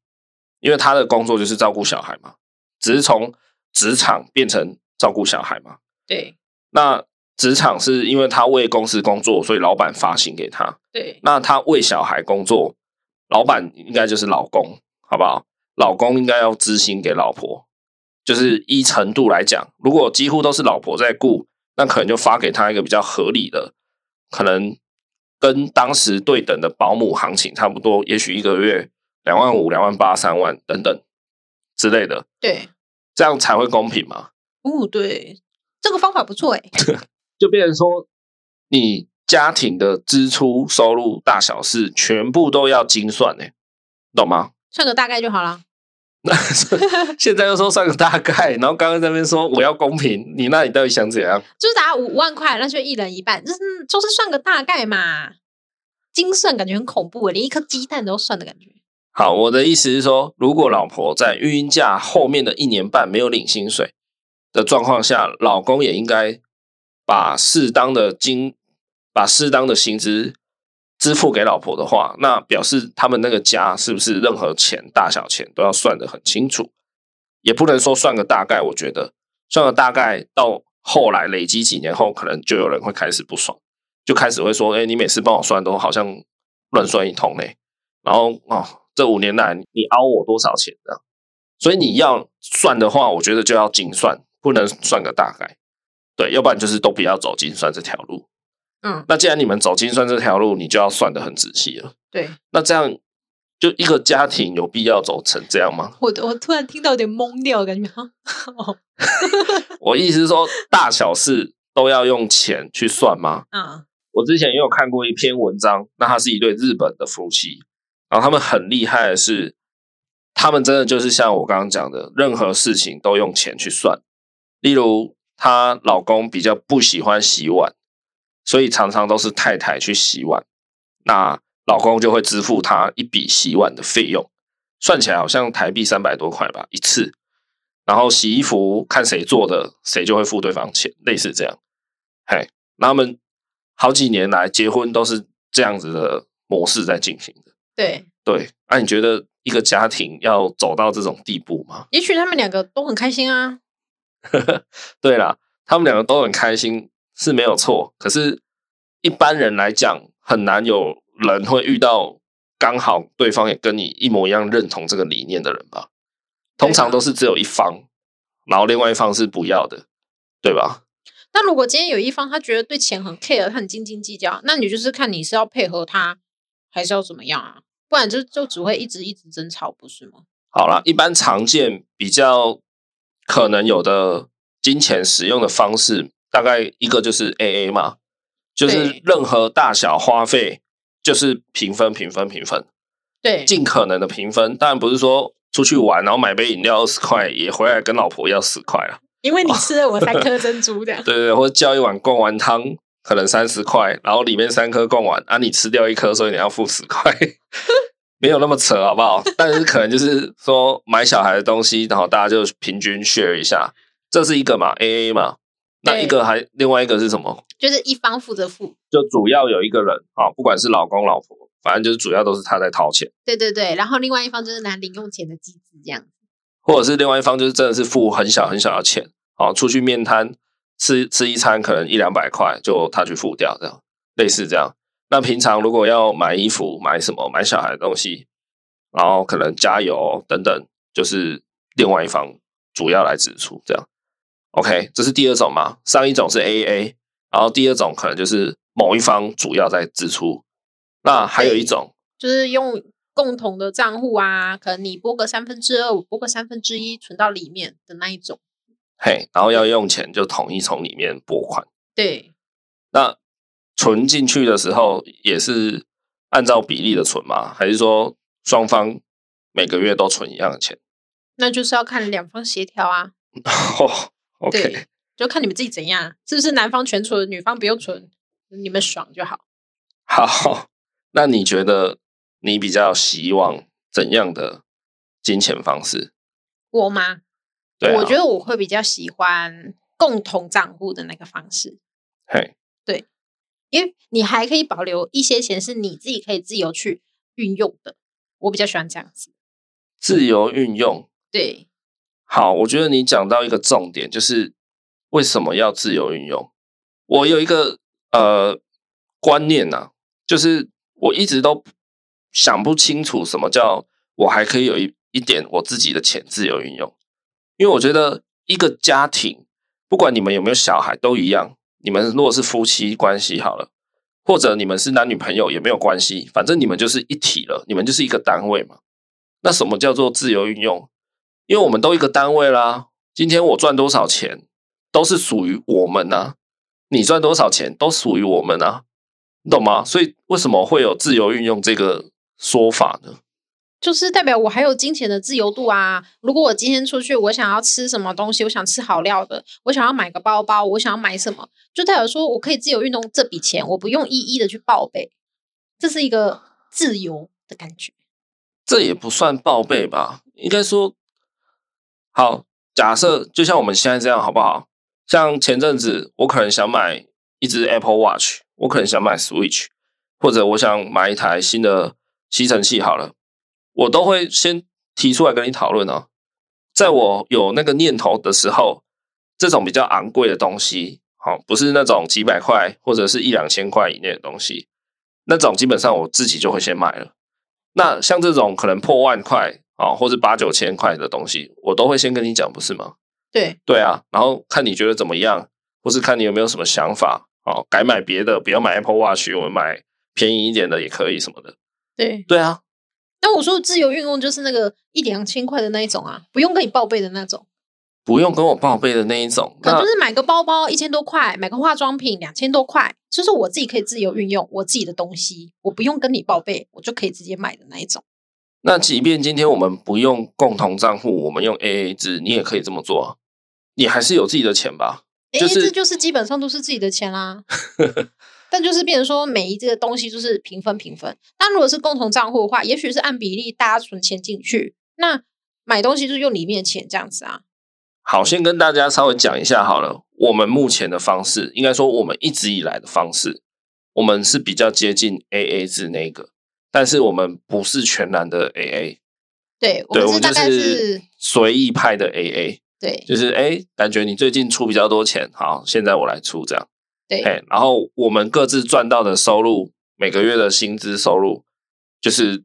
因为他的工作就是照顾小孩嘛，只是从职场变成照顾小孩嘛。对。那职场是因为他为公司工作，所以老板发薪给他。对。那他为小孩工作，老板应该就是老公，好不好？老公应该要支薪给老婆，就是依程度来讲，如果几乎都是老婆在顾，那可能就发给他一个比较合理的，可能跟当时对等的保姆行情差不多，也许一个月两万五、两万八、三万等等之类的。对，这样才会公平嘛。哦，对，这个方法不错诶。就变成说，你家庭的支出、收入大小事全部都要精算诶，懂吗？算个大概就好了。那现在又说算个大概，然后刚刚在那边说我要公平，你那你到底想怎样？就是打五万块，那就一人一半，就是就是算个大概嘛。精算感觉很恐怖，连一颗鸡蛋都算的感觉。好，我的意思是说，如果老婆在育婴假后面的一年半没有领薪水的状况下，老公也应该把适当的金，把适当的薪资。支付给老婆的话，那表示他们那个家是不是任何钱大小钱都要算得很清楚，也不能说算个大概。我觉得算个大概到后来累积几年后，可能就有人会开始不爽，就开始会说：“哎，你每次帮我算都好像乱算一通嘞。”然后哦，这五年来你凹我多少钱的？所以你要算的话，我觉得就要精算，不能算个大概。对，要不然就是都不要走精算这条路。嗯，那既然你们走精算这条路，你就要算得很仔细了。对，那这样就一个家庭有必要走成这样吗？我我突然听到有点懵掉，感觉哈。我意思是说，大小事都要用钱去算吗？嗯，我之前也有看过一篇文章，那他是一对日本的夫妻，然后他们很厉害的是，他们真的就是像我刚刚讲的，任何事情都用钱去算。例如，她老公比较不喜欢洗碗。所以常常都是太太去洗碗，那老公就会支付他一笔洗碗的费用，算起来好像台币三百多块吧一次。然后洗衣服看谁做的，谁就会付对方钱，类似这样。嘿，那他们好几年来结婚都是这样子的模式在进行的。对对，那、啊、你觉得一个家庭要走到这种地步吗？也许他们两个都很开心啊。对啦，他们两个都很开心。是没有错，可是一般人来讲，很难有人会遇到刚好对方也跟你一模一样认同这个理念的人吧？通常都是只有一方，然后另外一方是不要的，对吧？那如果今天有一方他觉得对钱很 care，他很斤斤计较，那你就是看你是要配合他，还是要怎么样啊？不然就就只会一直一直争吵，不是吗？好啦，一般常见比较可能有的金钱使用的方式。大概一个就是 A A 嘛，就是任何大小花费就是平分、平分、平分，对，尽可能的平分。当然不是说出去玩，然后买杯饮料二十块，也回来跟老婆要十块了。因为你吃了我三颗珍珠的，对，对对，或者叫一碗贡丸汤，可能三十块，然后里面三颗贡丸，啊，你吃掉一颗，所以你要付十块，没有那么扯，好不好？但是可能就是说买小孩的东西，然后大家就平均 share 一下，这是一个嘛，A A 嘛。那一个还另外一个是什么？就是一方负责付，就主要有一个人啊，不管是老公老婆，反正就是主要都是他在掏钱。对对对，然后另外一方就是拿零用钱的机制这样，或者是另外一方就是真的是付很小很小的钱，啊，出去面摊吃吃一餐可能一两百块，就他去付掉这样，类似这样。那平常如果要买衣服、买什么、买小孩的东西，然后可能加油等等，就是另外一方主要来支出这样。OK，这是第二种嘛？上一种是 AA，然后第二种可能就是某一方主要在支出。那还有一种，就是用共同的账户啊，可能你拨个三分之二，我拨个三分之一，存到里面的那一种。嘿，然后要用钱就统一从里面拨款。对，那存进去的时候也是按照比例的存吗？还是说双方每个月都存一样的钱？那就是要看两方协调啊。对，就看你们自己怎样，是不是男方全存，女方不用存，你们爽就好。好，那你觉得你比较希望怎样的金钱方式？我吗？对啊，我觉得我会比较喜欢共同账户的那个方式。嘿，对，因为你还可以保留一些钱是你自己可以自由去运用的。我比较喜欢这样子，自由运用。对，好，我觉得你讲到一个重点，就是为什么要自由运用？我有一个呃观念呐、啊，就是我一直都想不清楚什么叫我还可以有一一点我自己的钱自由运用，因为我觉得一个家庭，不管你们有没有小孩都一样，你们如果是夫妻关系好了。或者你们是男女朋友也没有关系，反正你们就是一体了，你们就是一个单位嘛。那什么叫做自由运用？因为我们都一个单位啦。今天我赚多少钱都是属于我们啊，你赚多少钱都属于我们啊，你懂吗？所以为什么会有自由运用这个说法呢？就是代表我还有金钱的自由度啊！如果我今天出去，我想要吃什么东西，我想吃好料的，我想要买个包包，我想要买什么，就代表说我可以自由运动这笔钱，我不用一一的去报备，这是一个自由的感觉。这也不算报备吧？应该说，好，假设就像我们现在这样，好不好？像前阵子我可能想买一只 Apple Watch，我可能想买 Switch，或者我想买一台新的吸尘器，好了。我都会先提出来跟你讨论哦，在我有那个念头的时候，这种比较昂贵的东西，好，不是那种几百块或者是一两千块以内的东西，那种基本上我自己就会先买了。那像这种可能破万块啊，或者八九千块的东西，我都会先跟你讲，不是吗？对，对啊，然后看你觉得怎么样，或是看你有没有什么想法，哦，改买别的，不要买 Apple Watch，我们买便宜一点的也可以什么的。对，对啊。那我说自由运用就是那个一两千块的那一种啊，不用跟你报备的那种，不用跟我报备的那一种，可能就是买个包包一千多块，买个化妆品两千多块，就是我自己可以自由运用我自己的东西，我不用跟你报备，我就可以直接买的那一种。那即便今天我们不用共同账户，我们用 AA 制，你也可以这么做，你还是有自己的钱吧？AA 制就是基本上都是自己的钱啦。但就是变成说，每一这个东西就是平分平分。那如果是共同账户的话，也许是按比例大家存钱进去，那买东西就是用里面的钱这样子啊。好，先跟大家稍微讲一下好了。我们目前的方式，应该说我们一直以来的方式，我们是比较接近 AA 制那个，但是我们不是全然的 AA。对，我们就是随意派的 AA。对，就是哎，感觉你最近出比较多钱，好，现在我来出这样。对，然后我们各自赚到的收入，每个月的薪资收入，就是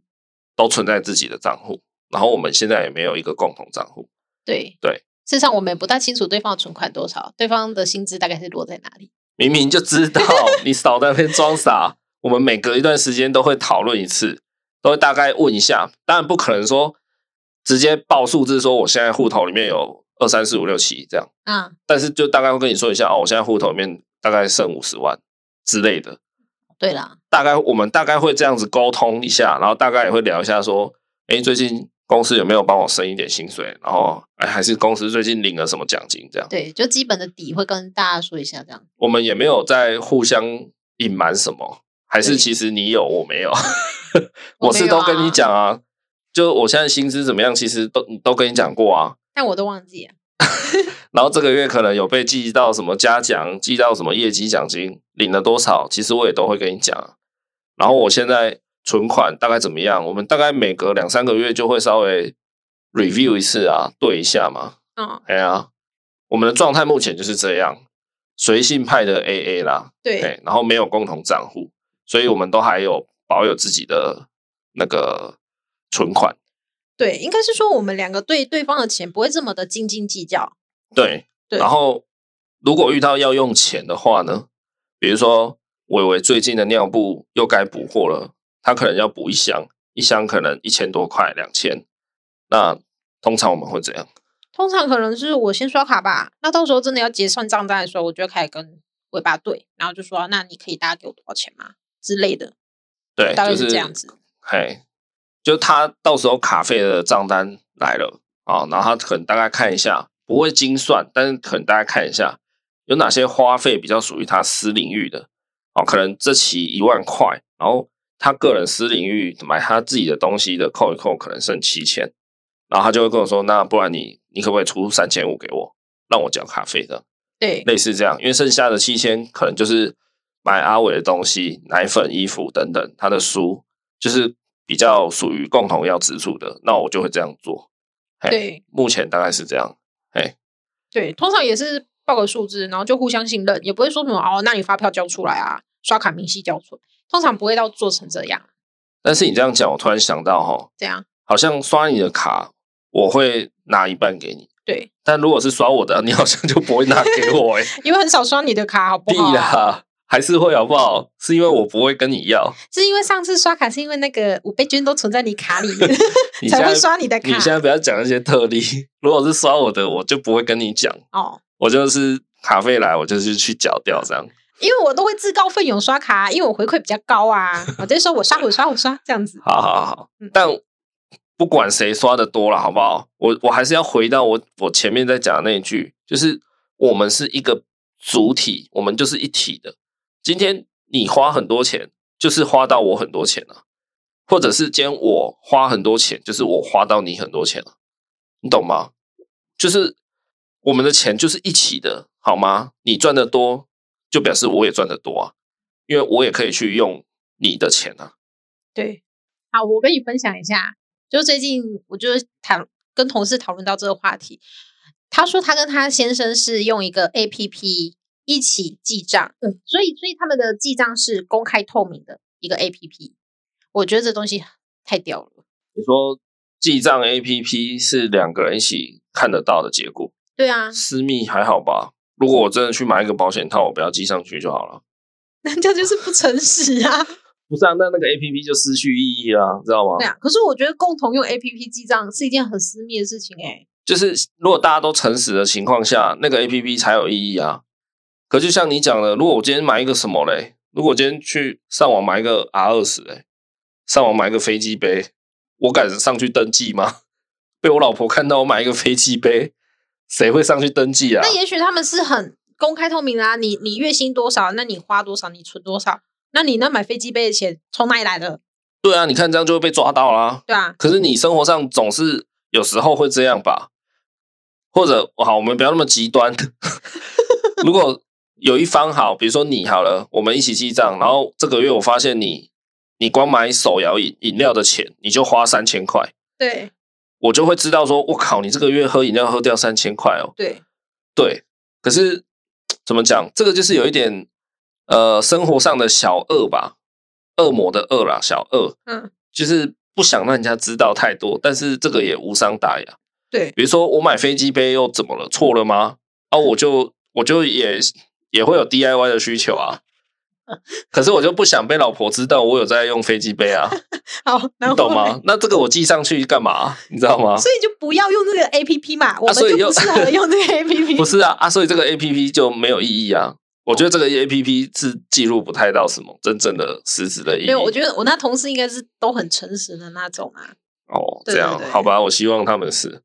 都存在自己的账户。然后我们现在也没有一个共同账户。对对，事实上我们也不大清楚对方的存款多少，对方的薪资大概是落在哪里。明明就知道，你少在那边装傻。我们每隔一段时间都会讨论一次，都会大概问一下。当然不可能说直接报数字，说我现在户头里面有二三四五六七这样。嗯，但是就大概会跟你说一下哦，我现在户头里面。大概剩五十万之类的，对啦，大概我们大概会这样子沟通一下，然后大概也会聊一下说，哎，最近公司有没有帮我升一点薪水？然后，哎，还是公司最近领了什么奖金？这样，对，就基本的底会跟大家说一下，这样。我们也没有在互相隐瞒什么，还是其实你有我没有？我是都跟你讲啊，就我现在薪资怎么样，其实都都跟你讲过啊，但我都忘记了。然后这个月可能有被记到什么嘉奖，记到什么业绩奖金，领了多少，其实我也都会跟你讲。然后我现在存款大概怎么样？我们大概每隔两三个月就会稍微 review 一次啊，对一下嘛。嗯，哎呀，我们的状态目前就是这样，随性派的 AA 啦。对，然后没有共同账户，所以我们都还有保有自己的那个存款。对，应该是说我们两个对对方的钱不会这么的斤斤计较。对，对。然后如果遇到要用钱的话呢，比如说伟伟最近的尿布又该补货了，他可能要补一箱，一箱可能一千多块，两千。那通常我们会怎样？通常可能是我先刷卡吧。那到时候真的要结算账单的时候，我就开始跟尾巴对，然后就说：“那你可以大概给我多少钱吗？”之类的。对，大概是这样子。就是、嘿。就他到时候卡费的账单来了啊，然后他可能大概看一下，不会精算，但是可能大概看一下有哪些花费比较属于他私领域的哦，可能这期一万块，然后他个人私领域买他自己的东西的扣一扣，可能剩七千，然后他就会跟我说，那不然你你可不可以出三千五给我，让我缴卡费的？对，类似这样，因为剩下的七千可能就是买阿伟的东西、奶粉、衣服等等，他的书就是比较属于共同要支出的，那我就会这样做。对，目前大概是这样。哎，对，通常也是报个数字，然后就互相信任，也不会说什么哦，那你发票交出来啊，刷卡明细交出来，通常不会到做成这样。但是你这样讲，我突然想到哈，这样好像刷你的卡，我会拿一半给你。对，但如果是刷我的，你好像就不会拿给我哎，因为很少刷你的卡，好不好？啦，还是会好不好？是因为我不会跟你要，是因为上次刷卡是因为那个五倍券都存在你卡里面，才会刷你的卡。你现在不要讲一些特例，如果是刷我的，我就不会跟你讲哦。我就是卡费来，我就是去缴掉这样。因为我都会自告奋勇刷卡，因为我回馈比较高啊。我就说我刷我刷我刷这样子。好好好，但。不管谁刷的多了，好不好？我我还是要回到我我前面在讲的那一句，就是我们是一个主体，我们就是一体的。今天你花很多钱，就是花到我很多钱了；或者是今天我花很多钱，就是我花到你很多钱了。你懂吗？就是我们的钱就是一起的，好吗？你赚的多，就表示我也赚的多啊，因为我也可以去用你的钱啊。对，好，我跟你分享一下。就最近，我就谈跟同事讨论到这个话题。他说他跟他先生是用一个 APP 一起记账，嗯，所以所以他们的记账是公开透明的一个 APP。我觉得这东西太屌了。你说记账 APP 是两个人一起看得到的结果？对啊，私密还好吧？如果我真的去买一个保险套，我不要记上去就好了。人家就是不诚实啊。不是啊，那那个 A P P 就失去意义了，知道吗？对啊，可是我觉得共同用 A P P 记账是一件很私密的事情诶、欸。就是如果大家都诚实的情况下，那个 A P P 才有意义啊。可就像你讲的，如果我今天买一个什么嘞？如果我今天去上网买一个 R 二十嘞，上网买一个飞机杯，我敢上去登记吗？被我老婆看到我买一个飞机杯，谁会上去登记啊？那也许他们是很公开透明的啊。你你月薪多少？那你花多少？你存多少？那你那买飞机杯的钱从哪里来的？对啊，你看这样就会被抓到啦。对啊，可是你生活上总是有时候会这样吧？或者好，我们不要那么极端。如果有一方好，比如说你好了，我们一起记账，然后这个月我发现你，你光买手摇饮饮料的钱你就花三千块，对，我就会知道说，我靠，你这个月喝饮料喝掉三千块哦。对，对，可是怎么讲？这个就是有一点。呃，生活上的小恶吧，恶魔的恶啦，小恶，嗯，就是不想让人家知道太多，但是这个也无伤大雅。对，比如说我买飞机杯又怎么了？错了吗？啊，我就我就也也会有 DIY 的需求啊，可是我就不想被老婆知道我有在用飞机杯啊。好，你懂吗？那这个我记上去干嘛？你知道吗？所以就不要用这个 APP 嘛，我们就不适合用这个 APP。不是啊，啊，所以这个 APP 就没有意义啊。我觉得这个 A P P 是记录不太到什么真正的实质的意义。没有，我觉得我那同事应该是都很诚实的那种啊。哦，这样好吧，我希望他们是。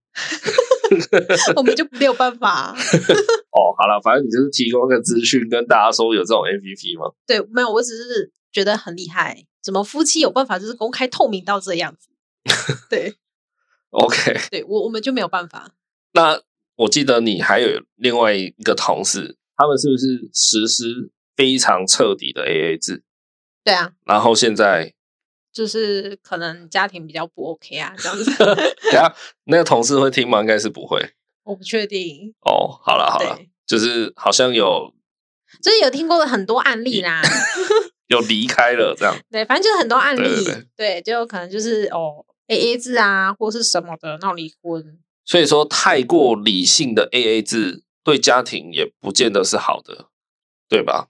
我们就没有办法。哦，好了，反正你就是提供个资讯，跟大家说有这种 A P P 吗？对，没有，我只是觉得很厉害。怎么夫妻有办法就是公开透明到这样子？对，OK，对我我们就没有办法。那我记得你还有另外一个同事。他们是不是实施非常彻底的 AA 制？对啊，然后现在就是可能家庭比较不 OK 啊，这样子。等下那个同事会听吗？应该是不会，我不确定。哦，好了好了，就是好像有，就是有听过的很多案例啦，有离开了这样。对，反正就是很多案例，对，就可能就是哦 AA 制啊，或是什么的闹离婚。所以说，太过理性的 AA 制。对家庭也不见得是好的，对吧？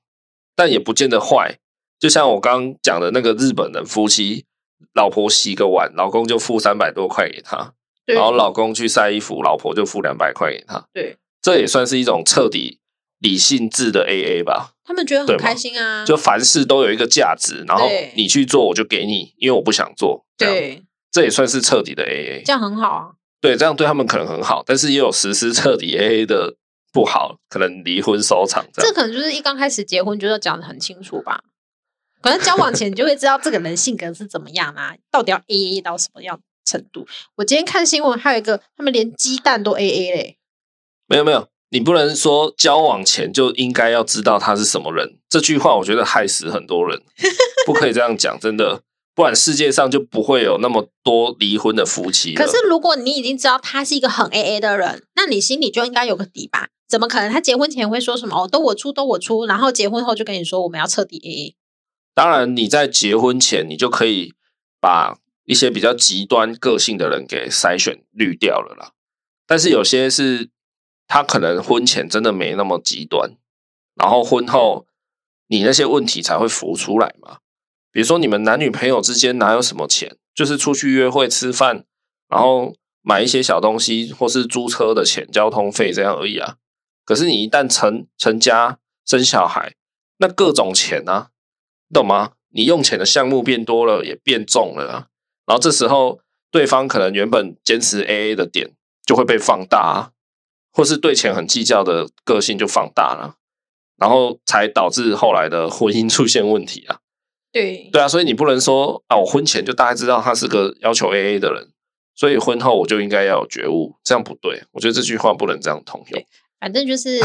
但也不见得坏。就像我刚刚讲的那个日本人夫妻，老婆洗个碗，老公就付三百多块给他，然后老公去晒衣服，老婆就付两百块给他。对，这也算是一种彻底理性制的 AA 吧？他们觉得很开心啊，就凡事都有一个价值，然后你去做，我就给你，因为我不想做。对，这也算是彻底的 AA，这样很好啊。对，这样对他们可能很好，但是也有实施彻底 AA 的。不好，可能离婚收场。这这可能就是一刚开始结婚就要讲的很清楚吧？可能交往前你就会知道这个人性格是怎么样啊，到底要 AA 到什么样程度。我今天看新闻，还有一个他们连鸡蛋都 A A 嘞。没有没有，你不能说交往前就应该要知道他是什么人。这句话我觉得害死很多人，不可以这样讲，真的，不然世界上就不会有那么多离婚的夫妻。可是如果你已经知道他是一个很 A A 的人，那你心里就应该有个底吧？怎么可能他结婚前会说什么哦，都我出，都我出，然后结婚后就跟你说我们要彻底 A A？当然，你在结婚前，你就可以把一些比较极端个性的人给筛选滤掉了啦。但是有些是，他可能婚前真的没那么极端，然后婚后你那些问题才会浮出来嘛。比如说，你们男女朋友之间哪有什么钱，就是出去约会吃饭，然后买一些小东西，或是租车的钱、交通费这样而已啊。可是你一旦成成家生小孩，那各种钱啊。懂吗？你用钱的项目变多了，也变重了啊。然后这时候，对方可能原本坚持 AA 的点就会被放大啊，或是对钱很计较的个性就放大了，然后才导致后来的婚姻出现问题啊。对对啊，所以你不能说啊，我婚前就大概知道他是个要求 AA 的人，所以婚后我就应该要有觉悟，这样不对。我觉得这句话不能这样通用。反正就是。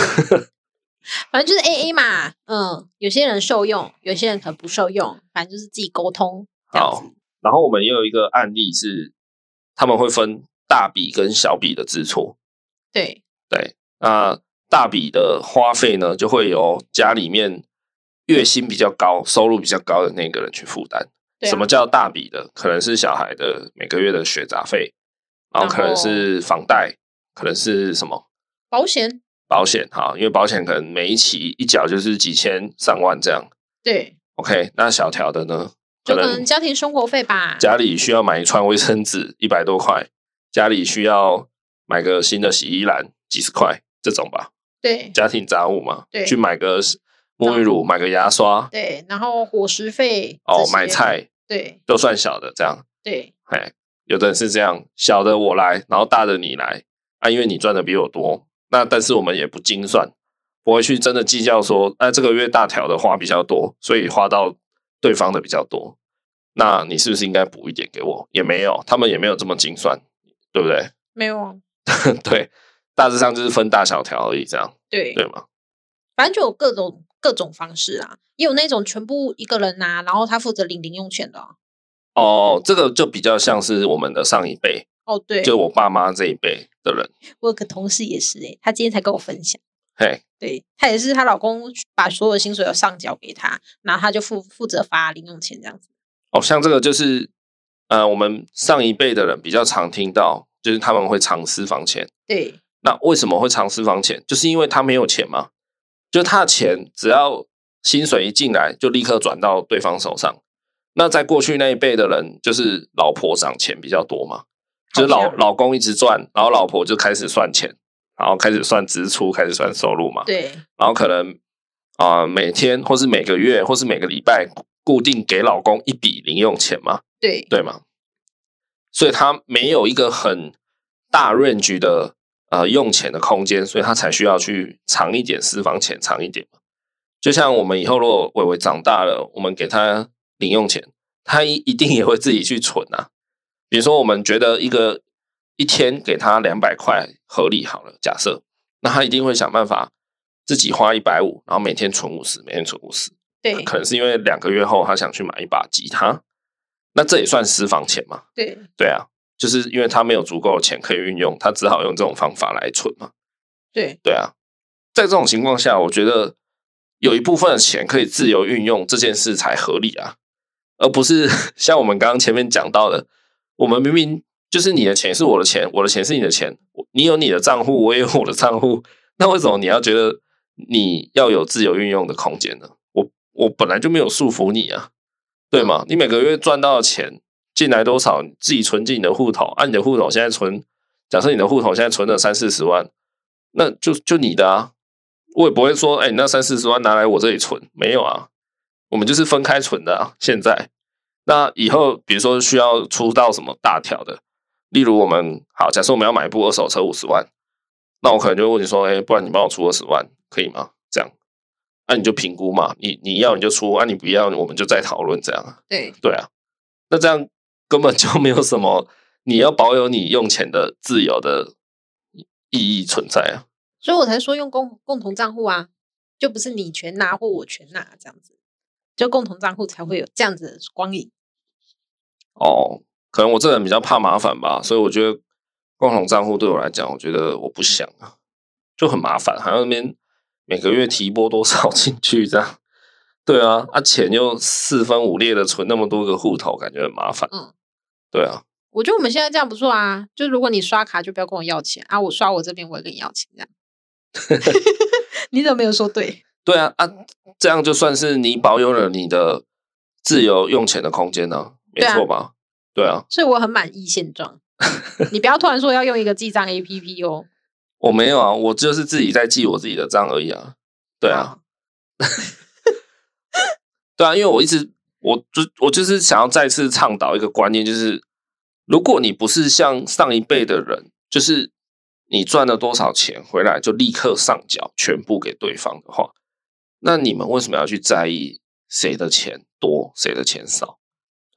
反正就是 A A 嘛，嗯，有些人受用，有些人可能不受用，反正就是自己沟通。好，然后我们也有一个案例是，他们会分大笔跟小笔的支出。对对，那大笔的花费呢，就会由家里面月薪比较高、收入比较高的那个人去负担。什么叫大笔的？可能是小孩的每个月的学杂费，然后可能是房贷，可能是什么保险。保险哈，因为保险可能每一期一缴就是几千上万这样。对，OK，那小条的呢？就可能家庭生活费吧。家里需要买一串卫生纸，一百多块；家里需要买个新的洗衣篮，几十块这种吧。对，家庭杂物嘛。对，去买个沐浴乳，买个牙刷。对，然后伙食费。哦，买菜。对，都算小的这样。对，哎，有的人是这样，小的我来，然后大的你来啊，因为你赚的比我多。那但是我们也不精算，不会去真的计较说，哎，这个月大条的花比较多，所以花到对方的比较多。那你是不是应该补一点给我？也没有，他们也没有这么精算，对不对？没有啊。对，大致上就是分大小条而已，这样。对对吗？反正就有各种各种方式啊，也有那种全部一个人拿，然后他负责领零用钱的啊。哦，这个就比较像是我们的上一辈。哦，对，就我爸妈这一辈的人，我有个同事也是诶，她今天才跟我分享，嘿，对，她也是她老公把所有的薪水都上缴给她，然后她就负负责发零用钱这样子。哦，像这个就是，呃，我们上一辈的人比较常听到，就是他们会藏私房钱。对，那为什么会藏私房钱？就是因为他没有钱嘛，就他的钱只要薪水一进来，就立刻转到对方手上。那在过去那一辈的人，就是老婆赏钱比较多嘛。就是老老公一直赚，然后老婆就开始算钱，然后开始算支出，开始算收入嘛。对。然后可能啊、呃，每天或是每个月或是每个礼拜固定给老公一笔零用钱嘛。对。对嘛？所以他没有一个很大 range 的呃用钱的空间，所以他才需要去藏一点私房钱，藏一点嘛。就像我们以后如果伟伟长大了，我们给他零用钱，他一一定也会自己去存啊。比如说，我们觉得一个一天给他两百块合理好了，假设，那他一定会想办法自己花一百五，然后每天存五十，每天存五十。对，可能是因为两个月后他想去买一把吉他，那这也算私房钱嘛？对，对啊，就是因为他没有足够的钱可以运用，他只好用这种方法来存嘛。对，对啊，在这种情况下，我觉得有一部分的钱可以自由运用，这件事才合理啊，而不是 像我们刚刚前面讲到的。我们明明就是你的钱是我的钱，我的钱是你的钱，你有你的账户，我也有我的账户，那为什么你要觉得你要有自由运用的空间呢？我我本来就没有束缚你啊，对吗？你每个月赚到的钱进来多少，自己存进你的户头，按、啊、你的户头现在存，假设你的户头现在存了三四十万，那就就你的啊，我也不会说，哎，你那三四十万拿来我这里存，没有啊，我们就是分开存的啊，现在。那以后，比如说需要出到什么大条的，例如我们好，假设我们要买一部二手车五十万，那我可能就会问你说，哎、欸，不然你帮我出二十万，可以吗？这样，那、啊、你就评估嘛，你你要你就出，啊你不要我们就再讨论这样。对对啊，那这样根本就没有什么 你要保有你用钱的自由的意义存在啊。所以我才说用共共同账户啊，就不是你全拿或我全拿这样子，就共同账户才会有这样子的光影。哦，可能我这个人比较怕麻烦吧，所以我觉得共同账户对我来讲，我觉得我不想啊，就很麻烦，还要那边每个月提拨多少 进去这样。对啊，啊钱又四分五裂的存那么多个户头，感觉很麻烦。嗯，对啊。我觉得我们现在这样不错啊，就如果你刷卡，就不要跟我要钱啊，我刷我这边，我也跟你要钱这样。你怎么没有说对？对啊啊，这样就算是你保有了你的自由用钱的空间呢、啊，没错吧？对啊，所以我很满意现状。你不要突然说要用一个记账 APP 哦。我没有啊，我就是自己在记我自己的账而已啊。对啊，对啊，因为我一直我就我就是想要再次倡导一个观念，就是如果你不是像上一辈的人，就是。你赚了多少钱回来就立刻上缴全部给对方的话，那你们为什么要去在意谁的钱多谁的钱少？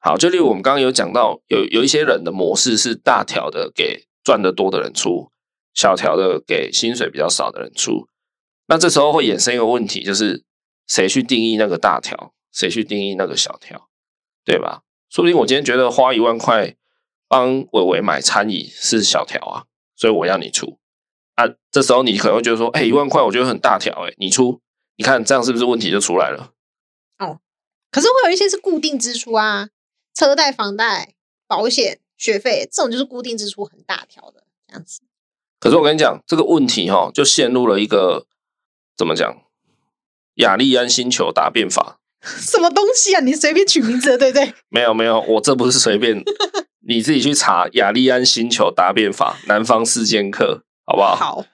好，就例如我们刚刚有讲到，有有一些人的模式是大条的给赚得多的人出，小条的给薪水比较少的人出。那这时候会衍生一个问题，就是谁去定义那个大条，谁去定义那个小条，对吧？说不定我今天觉得花一万块帮伟伟买餐椅是小条啊。所以我要你出啊！这时候你可能会觉得说：“哎，一万块我觉得很大条，哎，你出，你看这样是不是问题就出来了？”哦，可是会有一些是固定支出啊，车贷、房贷、保险、学费，这种就是固定支出很大条的这样子。可是我跟你讲，这个问题哈，就陷入了一个怎么讲？亚利安星球答辩法？什么东西啊？你随便取名字，对不对？没有没有，我这不是随便。你自己去查亚利安星球答辩法，南方四剑客，好不好？好，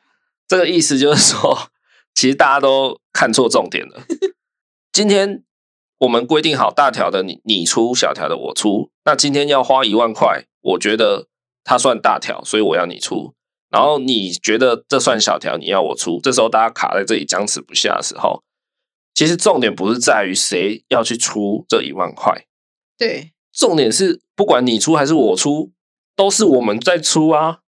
这个意思就是说，其实大家都看错重点了。今天我们规定好大条的你你出，小条的我出。那今天要花一万块，我觉得它算大条，所以我要你出。然后你觉得这算小条，你要我出。这时候大家卡在这里僵持不下的时候，其实重点不是在于谁要去出这一万块，对。重点是，不管你出还是我出，都是我们在出啊。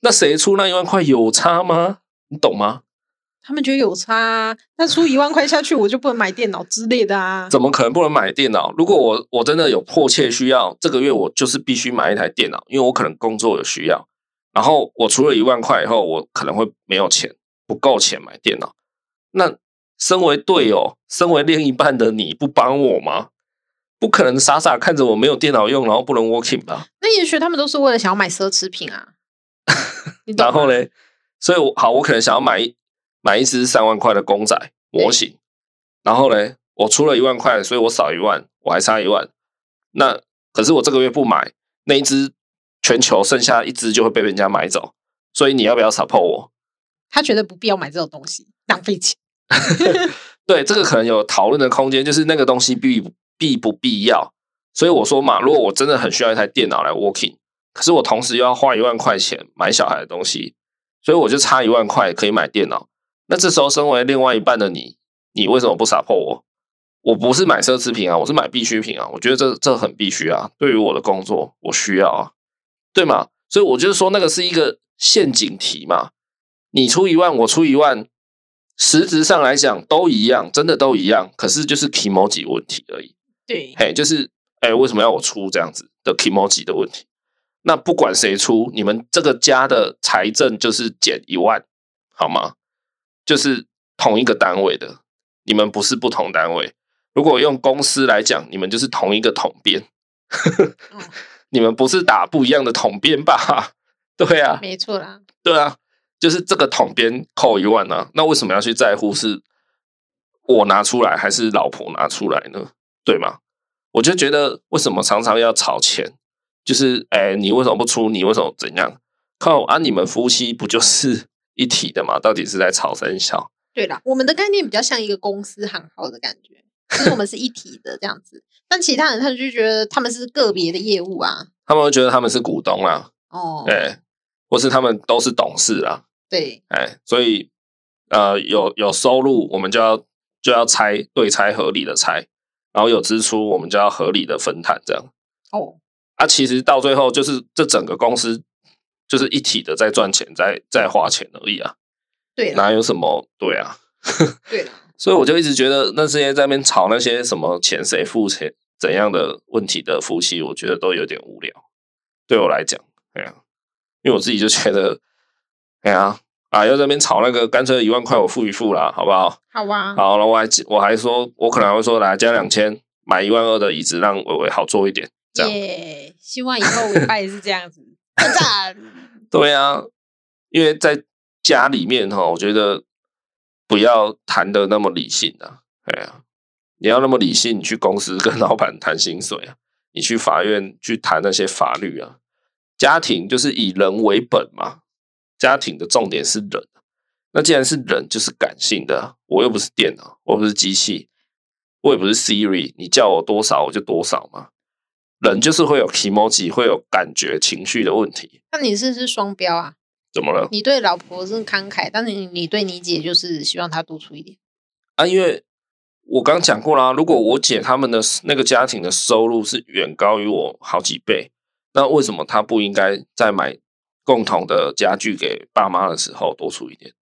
那谁出那一万块有差吗？你懂吗？他们觉得有差啊。那出一万块下去，我就不能买电脑之类的啊？怎么可能不能买电脑？如果我我真的有迫切需要，这个月我就是必须买一台电脑，因为我可能工作有需要。然后我除了一万块以后，我可能会没有钱，不够钱买电脑。那身为队友，身为另一半的你不帮我吗？不可能傻傻看着我没有电脑用，然后不能 working 吧？那也许他们都是为了想要买奢侈品啊。然后呢？所以我好，我可能想要买一买一只三万块的公仔模型。然后呢，我出了一万块，所以我少一万，我还差一万。那可是我这个月不买那一只，全球剩下一只就会被人家买走。所以你要不要 support 我？他觉得不必要买这种东西，浪费钱。对，这个可能有讨论的空间，就是那个东西必。必不必要？所以我说嘛，如果我真的很需要一台电脑来 working，可是我同时又要花一万块钱买小孩的东西，所以我就差一万块可以买电脑。那这时候，身为另外一半的你，你为什么不 support 我？我不是买奢侈品啊，我是买必需品啊。我觉得这这很必须啊，对于我的工作，我需要啊，对吗？所以我就是说，那个是一个陷阱题嘛。你出一万，我出一万，实质上来讲都一样，真的都一样。可是就是 kimoji 问题而已。对，嘿，就是，哎，为什么要我出这样子的 kimoji 的问题？那不管谁出，你们这个家的财政就是减一万，好吗？就是同一个单位的，你们不是不同单位。如果用公司来讲，你们就是同一个统编，你们不是打不一样的统编吧？对啊，没错啦，对啊，就是这个统编扣一万啊，那为什么要去在乎是我拿出来还是老婆拿出来呢？对吗？我就觉得为什么常常要吵钱？就是哎，你为什么不出？你为什么怎样？靠啊！你们夫妻不就是一体的嘛？到底是在吵三小？对啦，我们的概念比较像一个公司行号的感觉，就是我们是一体的这样子。但其他人他就觉得他们是个别的业务啊，他们会觉得他们是股东啊，哦，对，或是他们都是董事啊，对，哎，所以呃，有有收入，我们就要就要拆对拆合理的拆。然后有支出，我们就要合理的分摊，这样。哦，啊，其实到最后就是这整个公司就是一体的在赚钱，在在花钱而已啊。对，哪有什么对啊？对了，所以我就一直觉得那些在那边吵那些什么钱谁付钱怎样的问题的夫妻，我觉得都有点无聊。对我来讲，哎呀，因为我自己就觉得，哎呀，啊，要在那边吵那个，干脆一万块我付一付啦，好不好？好啊。好了，我还我还说，我可能会说来加两千，买一万二的椅子，让伟伟好坐一点。这样。Yeah, 希望以后伟爸也是这样子。赞。对啊，因为在。家里面哈，我觉得不要谈的那么理性啊！哎呀，你要那么理性，你去公司跟老板谈薪水啊，你去法院去谈那些法律啊。家庭就是以人为本嘛，家庭的重点是人。那既然是人，就是感性的。我又不是电脑，我不是机器，我也不是 Siri，你叫我多少我就多少嘛。人就是会有 emoji，会有感觉、情绪的问题。那你是不是双标啊？怎么了？你对老婆是慷慨，但是你你对你姐就是希望她多出一点啊？因为我刚讲过啦，如果我姐他们的那个家庭的收入是远高于我好几倍，那为什么她不应该在买共同的家具给爸妈的时候多出一点？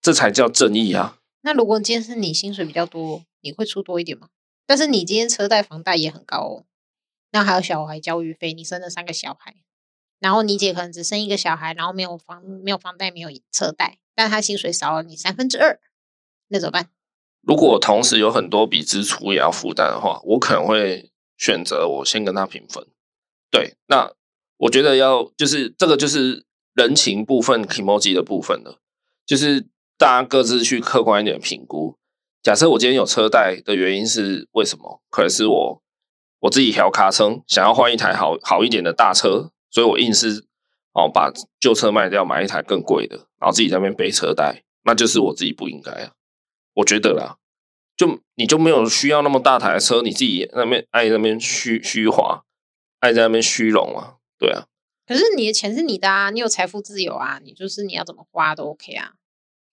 这才叫正义啊！那如果今天是你薪水比较多，你会出多一点吗？但是你今天车贷房贷也很高哦，那还有小孩教育费，你生了三个小孩。然后你姐可能只生一个小孩，然后没有房没有房贷没有车贷，但她薪水少了你三分之二，那怎么办？如果同时有很多笔支出也要负担的话，我可能会选择我先跟她平分。对，那我觉得要就是这个就是人情部分 kimoji 的部分了，就是大家各自去客观一点评估。假设我今天有车贷的原因是为什么？可能是我我自己调卡车，想要换一台好好一点的大车。所以我硬是哦把旧车卖掉，买一台更贵的，然后自己在那边背车贷，那就是我自己不应该啊。我觉得啦，就你就没有需要那么大台的车，你自己那边爱那边虚虚华，爱在那边虚荣啊，对啊。可是你的钱是你的啊，你有财富自由啊，你就是你要怎么花都 OK 啊。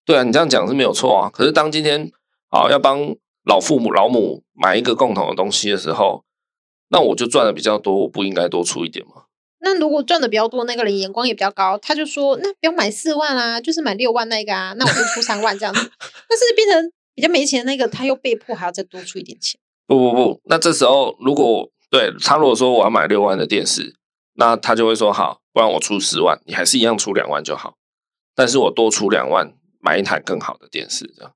对啊，你这样讲是没有错啊。可是当今天啊要帮老父母老母买一个共同的东西的时候，那我就赚的比较多，我不应该多出一点吗？那如果赚的比较多，那个人眼光也比较高，他就说：“那不要买四万啊，就是买六万那个啊，那我就出三万这样子。” 但是变成比较没钱的那个，他又被迫还要再多出一点钱。不不不，那这时候如果对他如果说我要买六万的电视，那他就会说：“好，不然我出十万，你还是一样出两万就好，但是我多出两万买一台更好的电视，这样，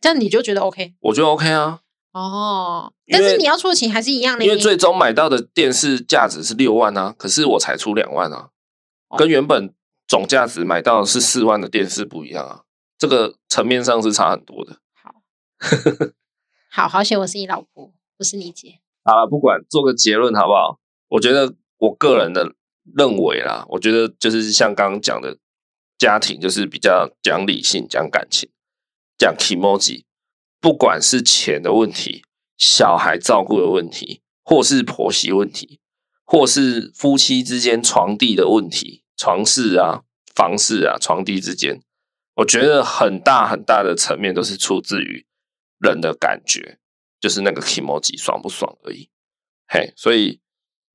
这样你就觉得 OK？我觉得 OK 啊。哦，但是你要出的钱还是一样的，因为最终买到的电视价值是六万啊，可是我才出两万啊，跟原本总价值买到的是四万的电视不一样啊，这个层面上是差很多的。好，好好险，我是你老婆，不是你姐。好了，不管做个结论好不好？我觉得我个人的认为啦，我觉得就是像刚刚讲的，家庭就是比较讲理性、讲感情、讲 kimoji。不管是钱的问题、小孩照顾的问题，或是婆媳问题，或是夫妻之间床地的问题、床事啊、房事啊、床地之间，我觉得很大很大的层面都是出自于人的感觉，就是那个 kimoji 爽不爽而已。嘿，所以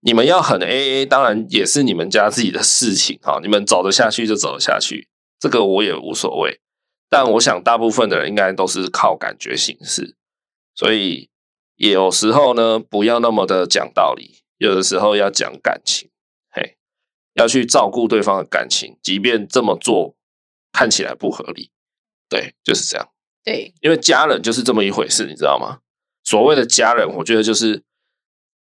你们要很 AA，当然也是你们家自己的事情哈，你们走得下去就走得下去，这个我也无所谓。但我想，大部分的人应该都是靠感觉行事，所以有时候呢，不要那么的讲道理，有的时候要讲感情，嘿，要去照顾对方的感情，即便这么做看起来不合理，对，就是这样。对，因为家人就是这么一回事，你知道吗？所谓的家人，我觉得就是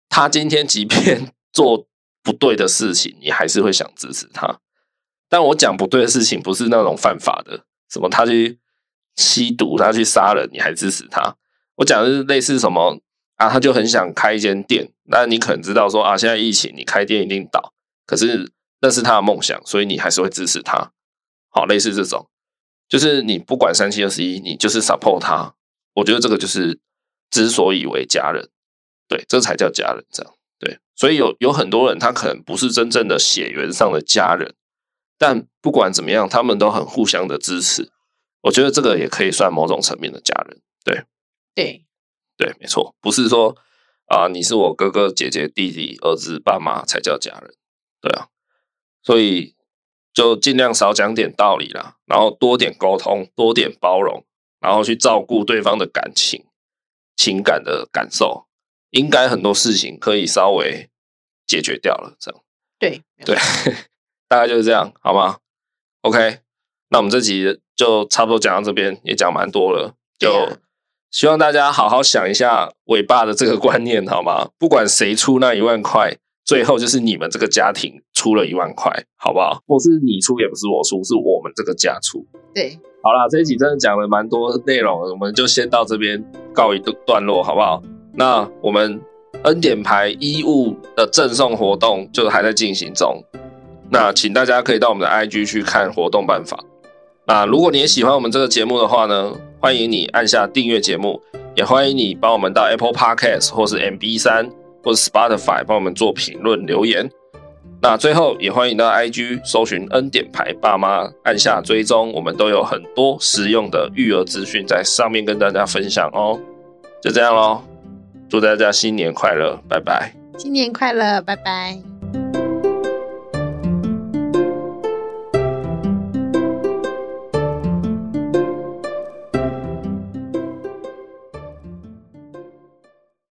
他今天即便 做不对的事情，你还是会想支持他。但我讲不对的事情，不是那种犯法的。什么？他去吸毒，他去杀人，你还支持他？我讲的是类似什么啊？他就很想开一间店，那你可能知道说啊，现在疫情，你开店一定倒。可是那是他的梦想，所以你还是会支持他。好，类似这种，就是你不管三七二十一，你就是 support 他。我觉得这个就是之所以为家人，对，这才叫家人。这样对，所以有有很多人，他可能不是真正的血缘上的家人。但不管怎么样，他们都很互相的支持。我觉得这个也可以算某种层面的家人。对，对，对，没错，不是说啊，你是我哥哥、姐姐、弟弟、儿子、爸妈才叫家人，对啊，所以就尽量少讲点道理啦，然后多点沟通，多点包容，然后去照顾对方的感情、情感的感受，应该很多事情可以稍微解决掉了，这样。对对，大概就是这样，好吗？OK，那我们这集就差不多讲到这边，也讲蛮多了，就希望大家好好想一下尾巴的这个观念，好吗？不管谁出那一万块，最后就是你们这个家庭出了一万块，好不好？不是你出，也不是我出，是我们这个家出。对，好啦，这一集真的讲了蛮多内容，我们就先到这边告一段落，好不好？那我们。恩典牌衣物的赠送活动就还在进行中，那请大家可以到我们的 IG 去看活动办法。那如果你也喜欢我们这个节目的话呢，欢迎你按下订阅节目，也欢迎你帮我们到 Apple Podcast 或是 MB3 或是 Spotify 帮我们做评论留言。那最后也欢迎到 IG 搜寻恩典牌爸妈，按下追踪，我们都有很多实用的育儿资讯在上面跟大家分享哦。就这样喽。祝大家新年快乐，拜拜！新年快乐，拜拜。